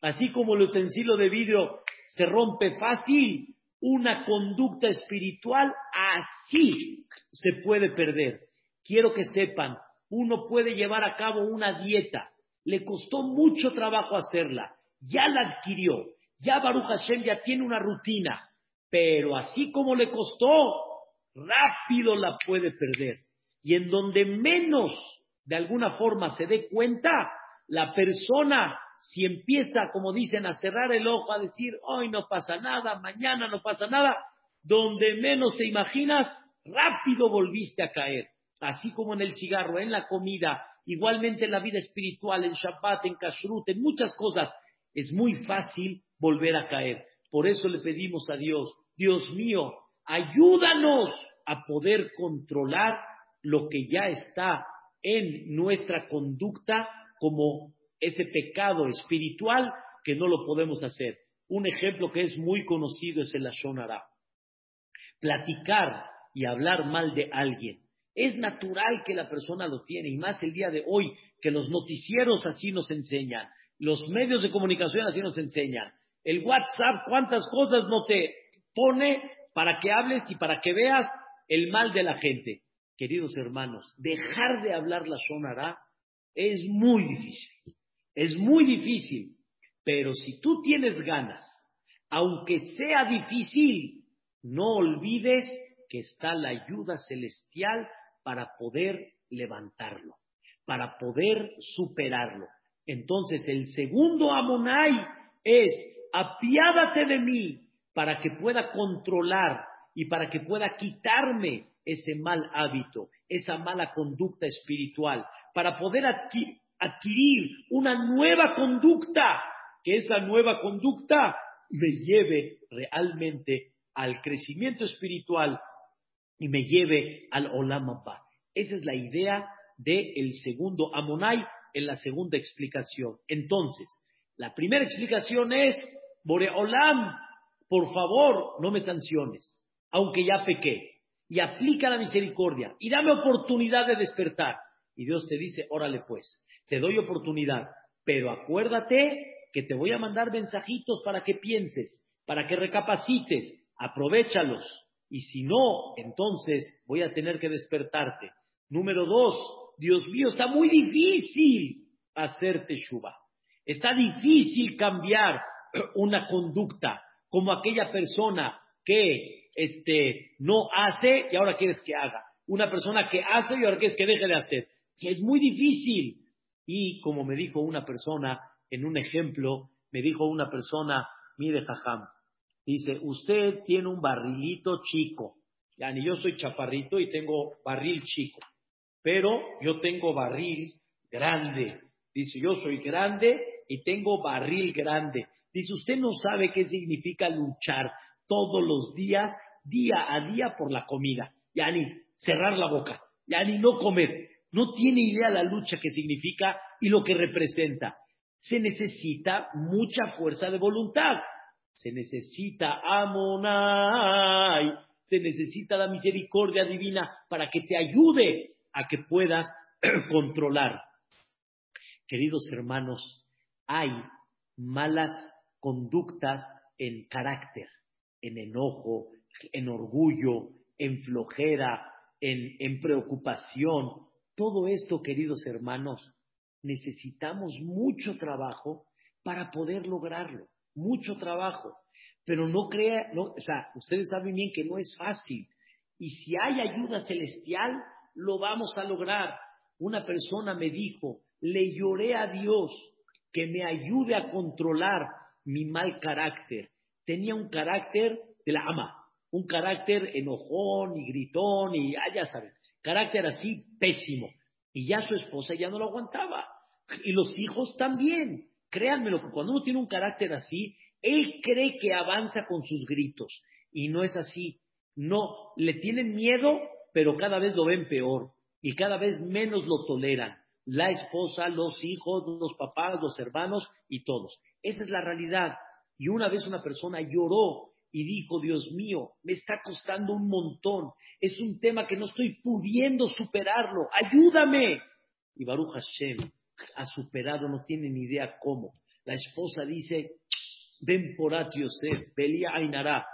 Así como el utensilio de vidrio se rompe fácil, una conducta espiritual así se puede perder. Quiero que sepan, uno puede llevar a cabo una dieta, le costó mucho trabajo hacerla, ya la adquirió, ya Baruch Hashem ya tiene una rutina, pero así como le costó, rápido la puede perder. Y en donde menos de alguna forma se dé cuenta, la persona, si empieza, como dicen, a cerrar el ojo, a decir, hoy no pasa nada, mañana no pasa nada, donde menos te imaginas, rápido volviste a caer. Así como en el cigarro, en la comida, igualmente en la vida espiritual, en Shabbat, en Kashrut, en muchas cosas. Es muy fácil volver a caer. Por eso le pedimos a Dios, Dios mío, ayúdanos a poder controlar lo que ya está en nuestra conducta como ese pecado espiritual que no lo podemos hacer. Un ejemplo que es muy conocido es el Ashonara. Platicar y hablar mal de alguien. Es natural que la persona lo tiene, y más el día de hoy, que los noticieros así nos enseñan, los medios de comunicación así nos enseñan. El WhatsApp, cuántas cosas no te pone para que hables y para que veas el mal de la gente. Queridos hermanos, dejar de hablar la sonará es muy difícil. Es muy difícil. Pero si tú tienes ganas, aunque sea difícil, no olvides que está la ayuda celestial para poder levantarlo, para poder superarlo. Entonces, el segundo Amonai es apiádate de mí para que pueda controlar y para que pueda quitarme ese mal hábito, esa mala conducta espiritual, para poder adquirir una nueva conducta, que esa nueva conducta me lleve realmente al crecimiento espiritual y me lleve al Olam Esa es la idea del segundo Amonai en la segunda explicación. Entonces, la primera explicación es Boreolam, por favor, no me sanciones, aunque ya pequé, y aplica la misericordia, y dame oportunidad de despertar. Y Dios te dice, órale pues, te doy oportunidad, pero acuérdate Que te voy a mandar mensajitos para que pienses, para que recapacites, aprovechalos. Y si no, entonces voy a tener que despertarte. Número dos, Dios mío, está muy difícil hacerte shuba. Está difícil cambiar una conducta como aquella persona que este, no hace y ahora quieres que haga. Una persona que hace y ahora quieres que deje de hacer. Es muy difícil. Y como me dijo una persona en un ejemplo, me dijo una persona, mire, Jajam, dice, usted tiene un barrilito chico. Ya ni yo soy chaparrito y tengo barril chico. Pero yo tengo barril grande. Dice, yo soy grande y tengo barril grande. Dice, usted no sabe qué significa luchar todos los días, día a día por la comida. Ya ni cerrar la boca, ya ni no comer. No tiene idea la lucha que significa y lo que representa. Se necesita mucha fuerza de voluntad. Se necesita amonai. Se necesita la misericordia divina para que te ayude a que puedas controlar. Queridos hermanos, hay malas conductas en carácter, en enojo, en orgullo, en flojera, en, en preocupación. Todo esto, queridos hermanos, necesitamos mucho trabajo para poder lograrlo, mucho trabajo. Pero no crea, no, o sea, ustedes saben bien que no es fácil. Y si hay ayuda celestial, lo vamos a lograr. Una persona me dijo, le lloré a Dios que me ayude a controlar mi mal carácter. Tenía un carácter de la ama, un carácter enojón y gritón y, ah, ya saben, carácter así pésimo. Y ya su esposa ya no lo aguantaba. Y los hijos también. Créanme lo que cuando uno tiene un carácter así, él cree que avanza con sus gritos. Y no es así. No, le tienen miedo, pero cada vez lo ven peor. Y cada vez menos lo toleran. La esposa, los hijos, los papás, los hermanos y todos. Esa es la realidad. Y una vez una persona lloró y dijo, Dios mío, me está costando un montón. Es un tema que no estoy pudiendo superarlo. Ayúdame. Y Baruch Hashem ha superado, no tiene ni idea cómo. La esposa dice, ven por Yosef, Belia Ainara.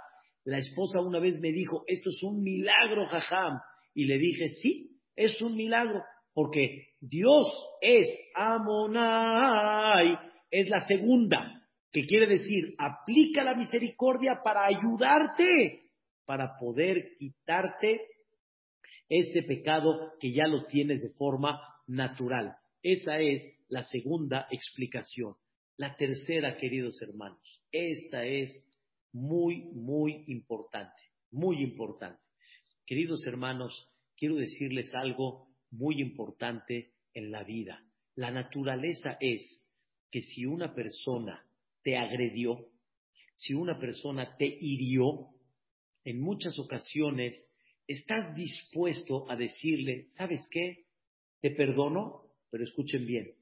La esposa una vez me dijo, esto es un milagro, jajam. Y le dije, sí, es un milagro, porque Dios es Amonai, es la segunda, que quiere decir, aplica la misericordia para ayudarte, para poder quitarte ese pecado que ya lo tienes de forma natural. Esa es la segunda explicación. La tercera, queridos hermanos, esta es muy, muy importante, muy importante. Queridos hermanos, quiero decirles algo muy importante en la vida. La naturaleza es que si una persona te agredió, si una persona te hirió, en muchas ocasiones estás dispuesto a decirle, ¿sabes qué? Te perdono, pero escuchen bien,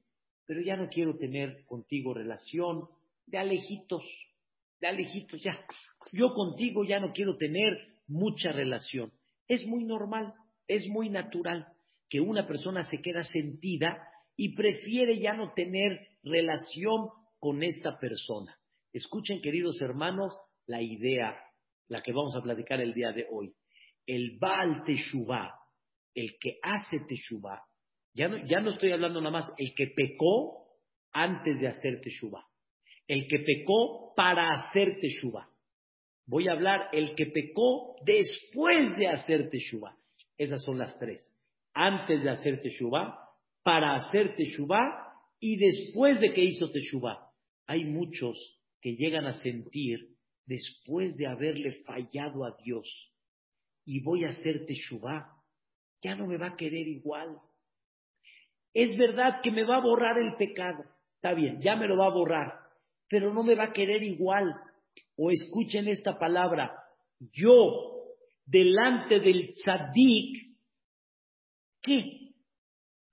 pero ya no quiero tener contigo relación de alejitos, de alejitos, ya. Yo contigo ya no quiero tener mucha relación. Es muy normal, es muy natural que una persona se queda sentida y prefiere ya no tener relación con esta persona. Escuchen, queridos hermanos, la idea, la que vamos a platicar el día de hoy. El Baal Teshuvah, el que hace Teshuvah, ya no, ya no estoy hablando nada más el que pecó antes de hacer Teshuvah, el que pecó para hacer Teshuvah. Voy a hablar el que pecó después de hacer Teshuvah. Esas son las tres. Antes de hacer Teshuvah, para hacer Teshuvah y después de que hizo Teshuvah. Hay muchos que llegan a sentir después de haberle fallado a Dios y voy a hacer Teshuvah, ya no me va a querer igual. Es verdad que me va a borrar el pecado. Está bien, ya me lo va a borrar, pero no me va a querer igual. O escuchen esta palabra, yo delante del tzadik, ¿qué?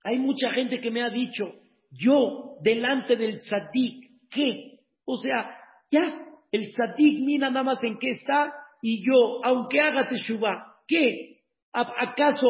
Hay mucha gente que me ha dicho, yo delante del tzadik, ¿qué? O sea, ya, el tzadik mira nada más en qué está y yo, aunque haga teshuva, ¿qué? ¿Acaso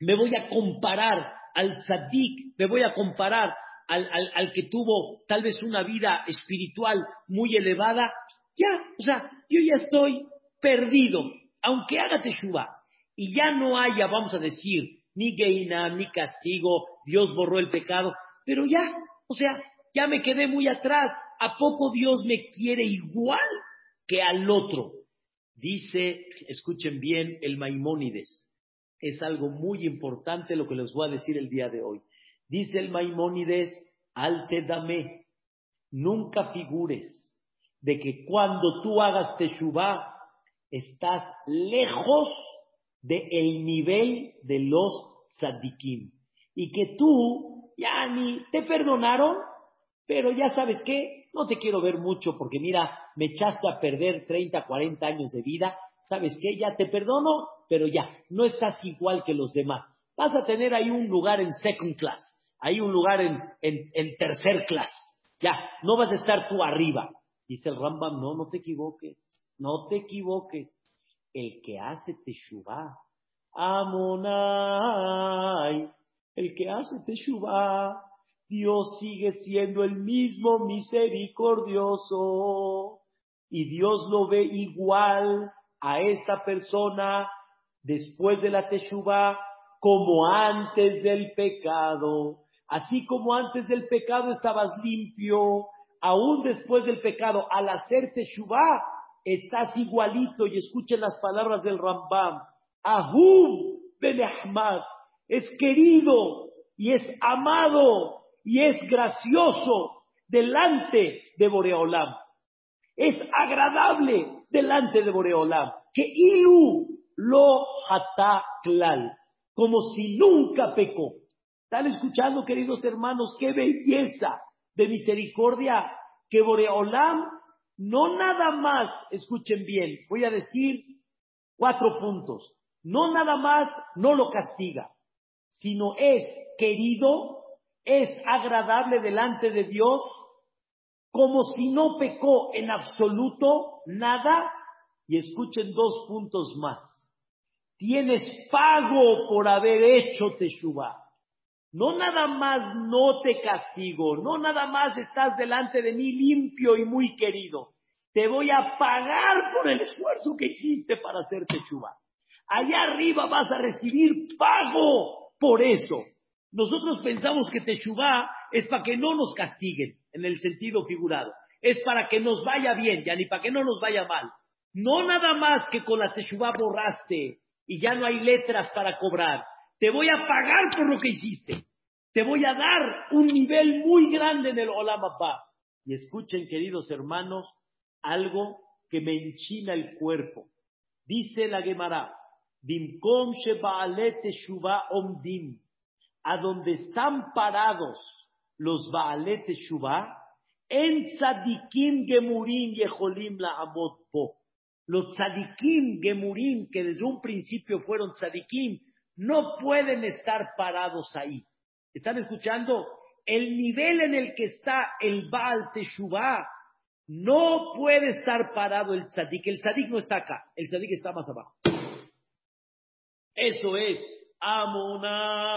me voy a comparar al tzadik? ¿Me voy a comparar al, al, que tuvo tal vez una vida espiritual muy elevada, ya, o sea, yo ya estoy perdido, aunque haga teshuva, y ya no haya, vamos a decir, ni geina, ni castigo, Dios borró el pecado, pero ya, o sea, ya me quedé muy atrás, ¿a poco Dios me quiere igual que al otro? Dice, escuchen bien, el Maimónides, es algo muy importante lo que les voy a decir el día de hoy. Dice el Maimónides, al te dame, nunca figures de que cuando tú hagas teshuvah, estás lejos del nivel de los tzadikim. Y que tú, ya ni te perdonaron, pero ya sabes qué, no te quiero ver mucho porque mira, me echaste a perder 30, 40 años de vida, sabes qué, ya te perdono, pero ya, no estás igual que los demás. Vas a tener ahí un lugar en second class, ahí un lugar en, en, tercer class. Ya, no vas a estar tú arriba. Dice el Rambam, no, no te equivoques, no te equivoques. El que hace teshuvah, amonai, el que hace teshuvah, Dios sigue siendo el mismo misericordioso y Dios lo ve igual a esta persona después de la teshuvah como antes del pecado. Así como antes del pecado estabas limpio, aún después del pecado, al hacer teshuvah, estás igualito. Y escuchen las palabras del Rambam. Ahum ben Ahmad es querido y es amado y es gracioso delante de Boreolam. Es agradable delante de Boreolam. Que ilu lo hata klal, como si nunca pecó. ¿Están escuchando, queridos hermanos, qué belleza de misericordia que Boreolam no nada más, escuchen bien, voy a decir cuatro puntos, no nada más no lo castiga, sino es querido, es agradable delante de Dios, como si no pecó en absoluto nada, y escuchen dos puntos más. Tienes pago por haber hecho Teshuvah. No nada más no te castigo, no nada más estás delante de mí limpio y muy querido. Te voy a pagar por el esfuerzo que hiciste para hacer Teshuvah. Allá arriba vas a recibir pago por eso. Nosotros pensamos que Teshuvah es para que no nos castiguen, en el sentido figurado. Es para que nos vaya bien, ya ni para que no nos vaya mal. No nada más que con la Teshuvah borraste y ya no hay letras para cobrar. Te voy a pagar por lo que hiciste. Te voy a dar un nivel muy grande en el Olam Y escuchen, queridos hermanos, algo que me enchina el cuerpo. Dice la Gemara, Dimkom Omdim, a donde están parados los Baalet Shuvah, en Tzadikim Gemurim Yeholim la po. Los Tzadikim Gemurim, que desde un principio fueron Tzadikim, no pueden estar parados ahí. ¿Están escuchando? El nivel en el que está el Baal Teshuvah no puede estar parado el Tzadik. El Tzadik no está acá, el Tzadik está más abajo. Eso es Amonai.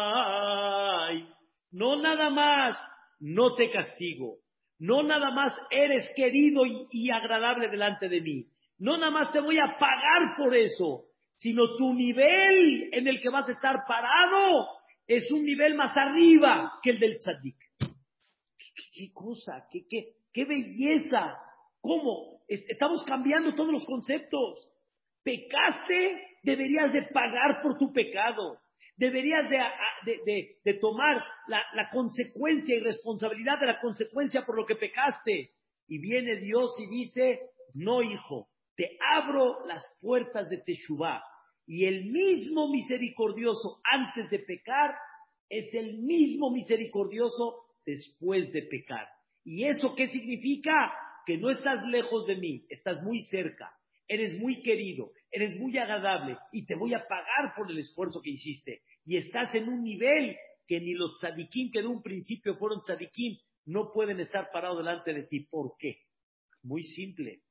No nada más, no te castigo. No nada más eres querido y, agradable delante de mí. No nada más te voy a pagar por eso, sino tu nivel en el que vas a estar parado es un nivel más arriba que el del tzadik. ¿Qué, cosa? ¿Qué, qué, qué belleza? ¿Cómo? Estamos cambiando todos los conceptos. Pecaste, deberías de pagar por tu pecado. Deberías de, tomar la, la, consecuencia y responsabilidad de la consecuencia por lo que pecaste. Y viene Dios y dice, no hijo, te abro las puertas de Teshuvah. Y el mismo misericordioso antes de pecar es el mismo misericordioso después de pecar. ¿Y eso qué significa? Que no estás lejos de mí, estás muy cerca, eres muy querido, eres muy agradable y te voy a pagar por el esfuerzo que hiciste. Y estás en un nivel que ni los tzadikim que de un principio fueron tzadikim no pueden estar parados delante de ti. ¿Por qué? Muy simple.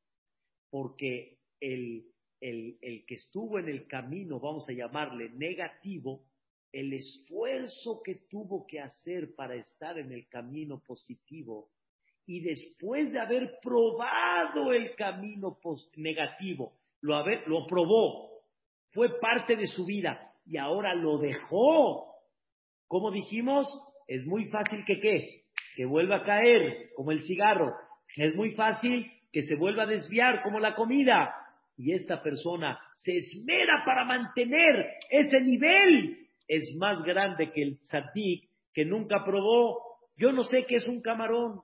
Porque el, el, el que estuvo en el camino, vamos a llamarle negativo, el esfuerzo que tuvo que hacer para estar en el camino positivo y después de haber probado el camino negativo, lo, lo probó, fue parte de su vida y ahora lo dejó. Como dijimos, es muy fácil que qué, que vuelva a caer como el cigarro. Es muy fácil que se vuelva a desviar como la comida. Y esta persona se esmera para mantener ese nivel. Es más grande que el tzadik que nunca probó. Yo no sé qué es un camarón.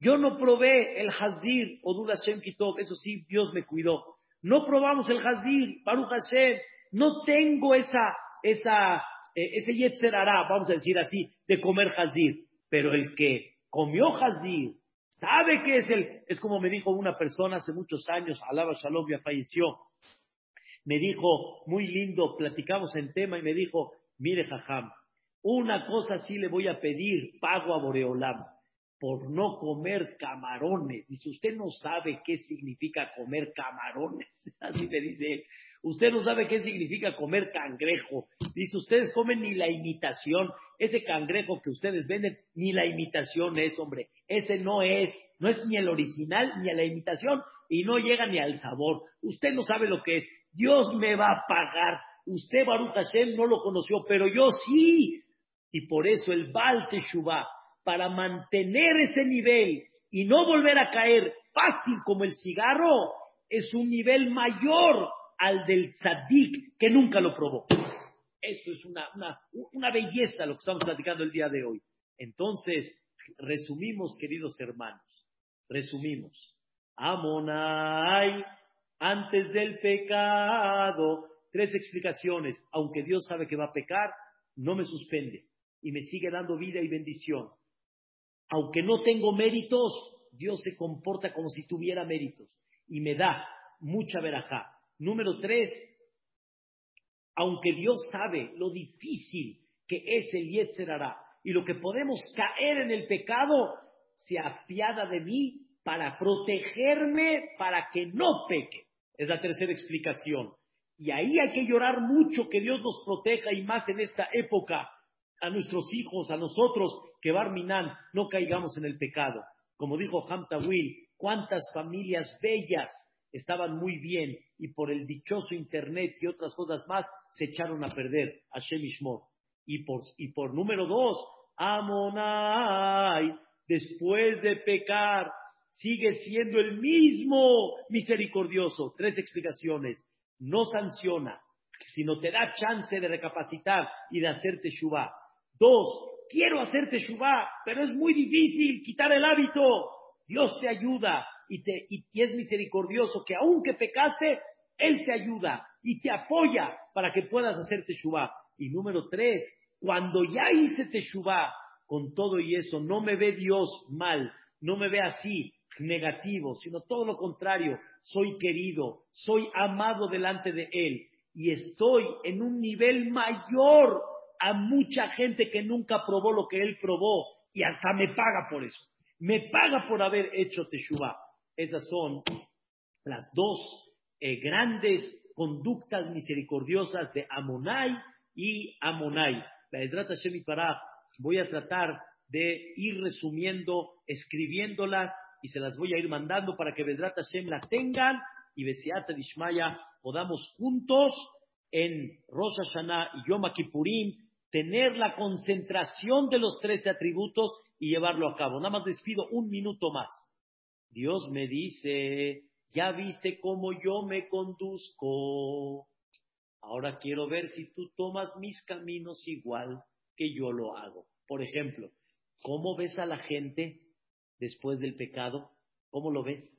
Yo no probé el hazdir o Dula Shem Kitov. Eso sí, Dios me cuidó. No probamos el hazdir, Baruch Hashem. No tengo esa, esa, eh, ese yetzerará, vamos a decir así, de comer hazdir. Pero el que comió hazdir, sabe que es el, es como me dijo una persona hace muchos años, Alaba Shalom ya falleció, me dijo, muy lindo, platicamos en tema y me dijo, mire Jajam, una cosa sí le voy a pedir, pago a Boreolam, por no comer camarones. Dice, usted no sabe qué significa comer camarones. Así me dice él. Usted no sabe qué significa comer cangrejo. Dice, ustedes comen ni la imitación. Ese cangrejo que ustedes venden, ni la imitación es, hombre. Ese no es, no es ni el original ni a la imitación y no llega ni al sabor. Usted no sabe lo que es. Dios me va a pagar. Usted, Baruch Hashem, no lo conoció, pero yo sí. Y por eso el Baal Teshuvah, para mantener ese nivel y no volver a caer fácil como el cigarro, es un nivel mayor al del tzadik que nunca lo probó. Esto es una, una, belleza lo que estamos platicando el día de hoy. Entonces, resumimos, queridos hermanos, resumimos. Amonai, antes del pecado, tres explicaciones. Aunque Dios sabe que va a pecar, no me suspende y me sigue dando vida y bendición. Aunque no tengo méritos, Dios se comporta como si tuviera méritos y me da mucha verajá. Número tres, aunque Dios sabe lo difícil que es el Yetzerará y lo que podemos caer en el pecado, se apiada de mí para protegerme para que no peque. Es la tercera explicación. Y ahí hay que llorar mucho que Dios nos proteja y más en esta época a nuestros hijos, a nosotros, que Barminan no caigamos en el pecado. Como dijo Hamtawil, cuántas familias bellas estaban muy bien y por el dichoso Internet y otras cosas más se echaron a perder a Shemishmor. Y por, y por número dos, Amonai, después de pecar, sigue siendo el mismo misericordioso. Tres explicaciones. No sanciona, sino te da chance de recapacitar y de hacerte shubá. Dos, quiero hacerte shubá, pero es muy difícil quitar el hábito. Dios te ayuda y, te, y, es misericordioso que aunque pecaste, Él te ayuda y te apoya para que puedas hacer Teshuvah. Y número tres, cuando ya hice Teshuvah, con todo y eso, no me ve Dios mal, no me ve así, negativo, sino todo lo contrario, soy querido, soy amado delante de Él y estoy en un nivel mayor a mucha gente que nunca probó lo que Él probó y hasta me paga por eso. Me paga por haber hecho Teshuvah. Esas son las dos eh, grandes conductas misericordiosas de Amonai y Amonai. La voy a tratar de ir resumiendo, escribiéndolas y se las voy a ir mandando para que Vedrat Hashem la tengan y Besiata Dishmaya podamos juntos en Rosh Hashanah y Yom Kippurim tener la concentración de los trece atributos y llevarlo a cabo. Nada más les pido un minuto más. Dios me dice, ya viste cómo yo me conduzco. Ahora quiero ver si tú tomas mis caminos igual que yo lo hago. Por ejemplo, ¿cómo ves a la gente después del pecado? ¿Cómo lo ves?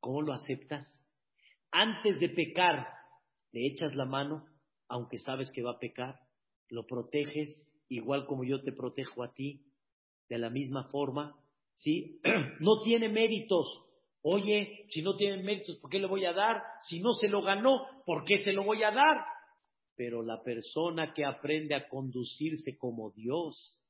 ¿Cómo lo aceptas? Antes de pecar, le echas la mano, aunque sabes que va a pecar, lo proteges igual como yo te protejo a ti, de la misma forma, ¿sí? No tiene méritos. Oye, si no tiene méritos, ¿por qué le voy a dar? Si no se lo ganó, ¿por qué se lo voy a dar? Pero la persona que aprende a conducirse como Dios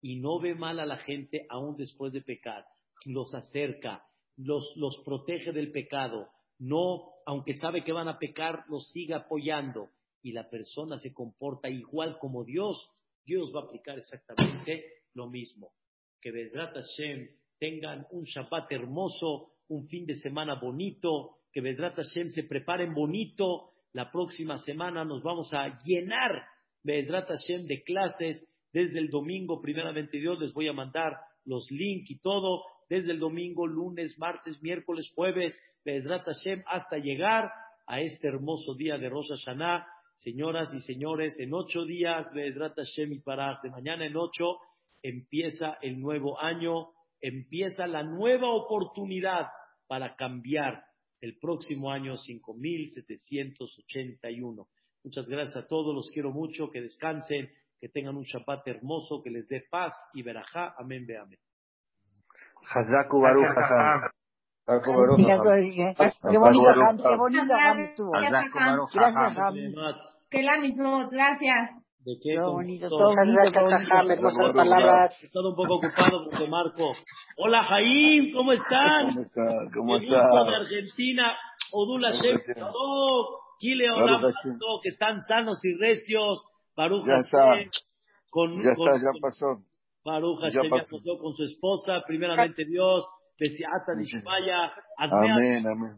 y no ve mal a la gente aún después de pecar, los acerca, los, los protege del pecado, no, aunque sabe que van a pecar, los sigue apoyando. y la persona se comporta igual como Dios, Dios va a aplicar exactamente lo mismo. Que Vedrat Hashem tengan un Shabbat hermoso, un fin de semana bonito, que Vedrat Hashem se preparen bonito. La próxima semana nos vamos a llenar Vedrat Hashem de clases. Desde el domingo, primeramente Dios, les voy a mandar los links y todo. Desde el domingo, lunes, martes, miércoles, jueves, Vedrat Hashem, hasta llegar a este hermoso día de Rosh Hashanah. Señoras y señores, en ocho días, Vedrat Hashem y para de mañana en ocho, empieza el nuevo año, empieza la nueva oportunidad para cambiar el próximo año 5781. Muchas gracias a todos, los quiero mucho, que descansen, que tengan un Shabbat hermoso, que les dé paz y verajá. Amén, ve amén. Hazaku Baruch Qué bonito, qué bonito estuvo. Gracias, Que la mismo, gracias. ¿De qué? Todo bonito, todo bonito, hermosas palabras. He estado un poco ocupado porque Marco. Hola, Jaim, ¿cómo están? ¿Cómo está? ¿Cómo está? de Argentina. Odula todo. Kile Olam, que están sanos y recios. Baruch Ya está. Con, Ya con- está, ya pasó. Baruch Ya Hashem ya pasó. pasó con su esposa. Primeramente Dios. Besiata Nishmaya. Amén, amén.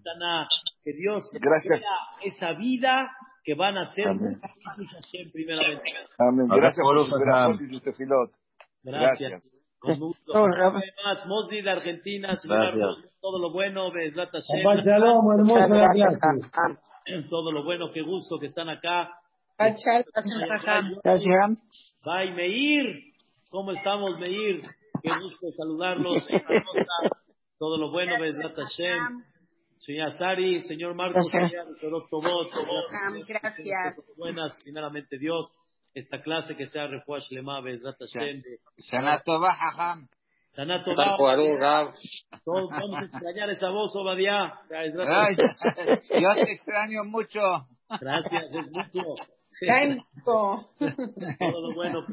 Que Dios Gracias. esa vida que van a hacer Amén. Primeramente. Amén. Gracias por y su tefilot. Gracias. Gracias. Con gusto. Más, Mosdi de Argentina, todo lo bueno, todo lo bueno, qué gusto que están acá. Gracias. Bye, Meir. ¿Cómo estamos, Meir? Qué gusto saludarlos. Todo lo bueno, Bezrat Hashem. Señora Sari, señor Marcos, Gracias. buenas, primeramente Dios. Esta clase que sea Refuash Lema, Bezrat Hashem. de- Shana Tova, Jajam. Shana Tova. Hazaku Baruch, Rab. Todos vamos a extrañar esa voz, Obadiah. Yo te extraño mucho. Gracias, es mucho. Tiempo. Todo lo bueno.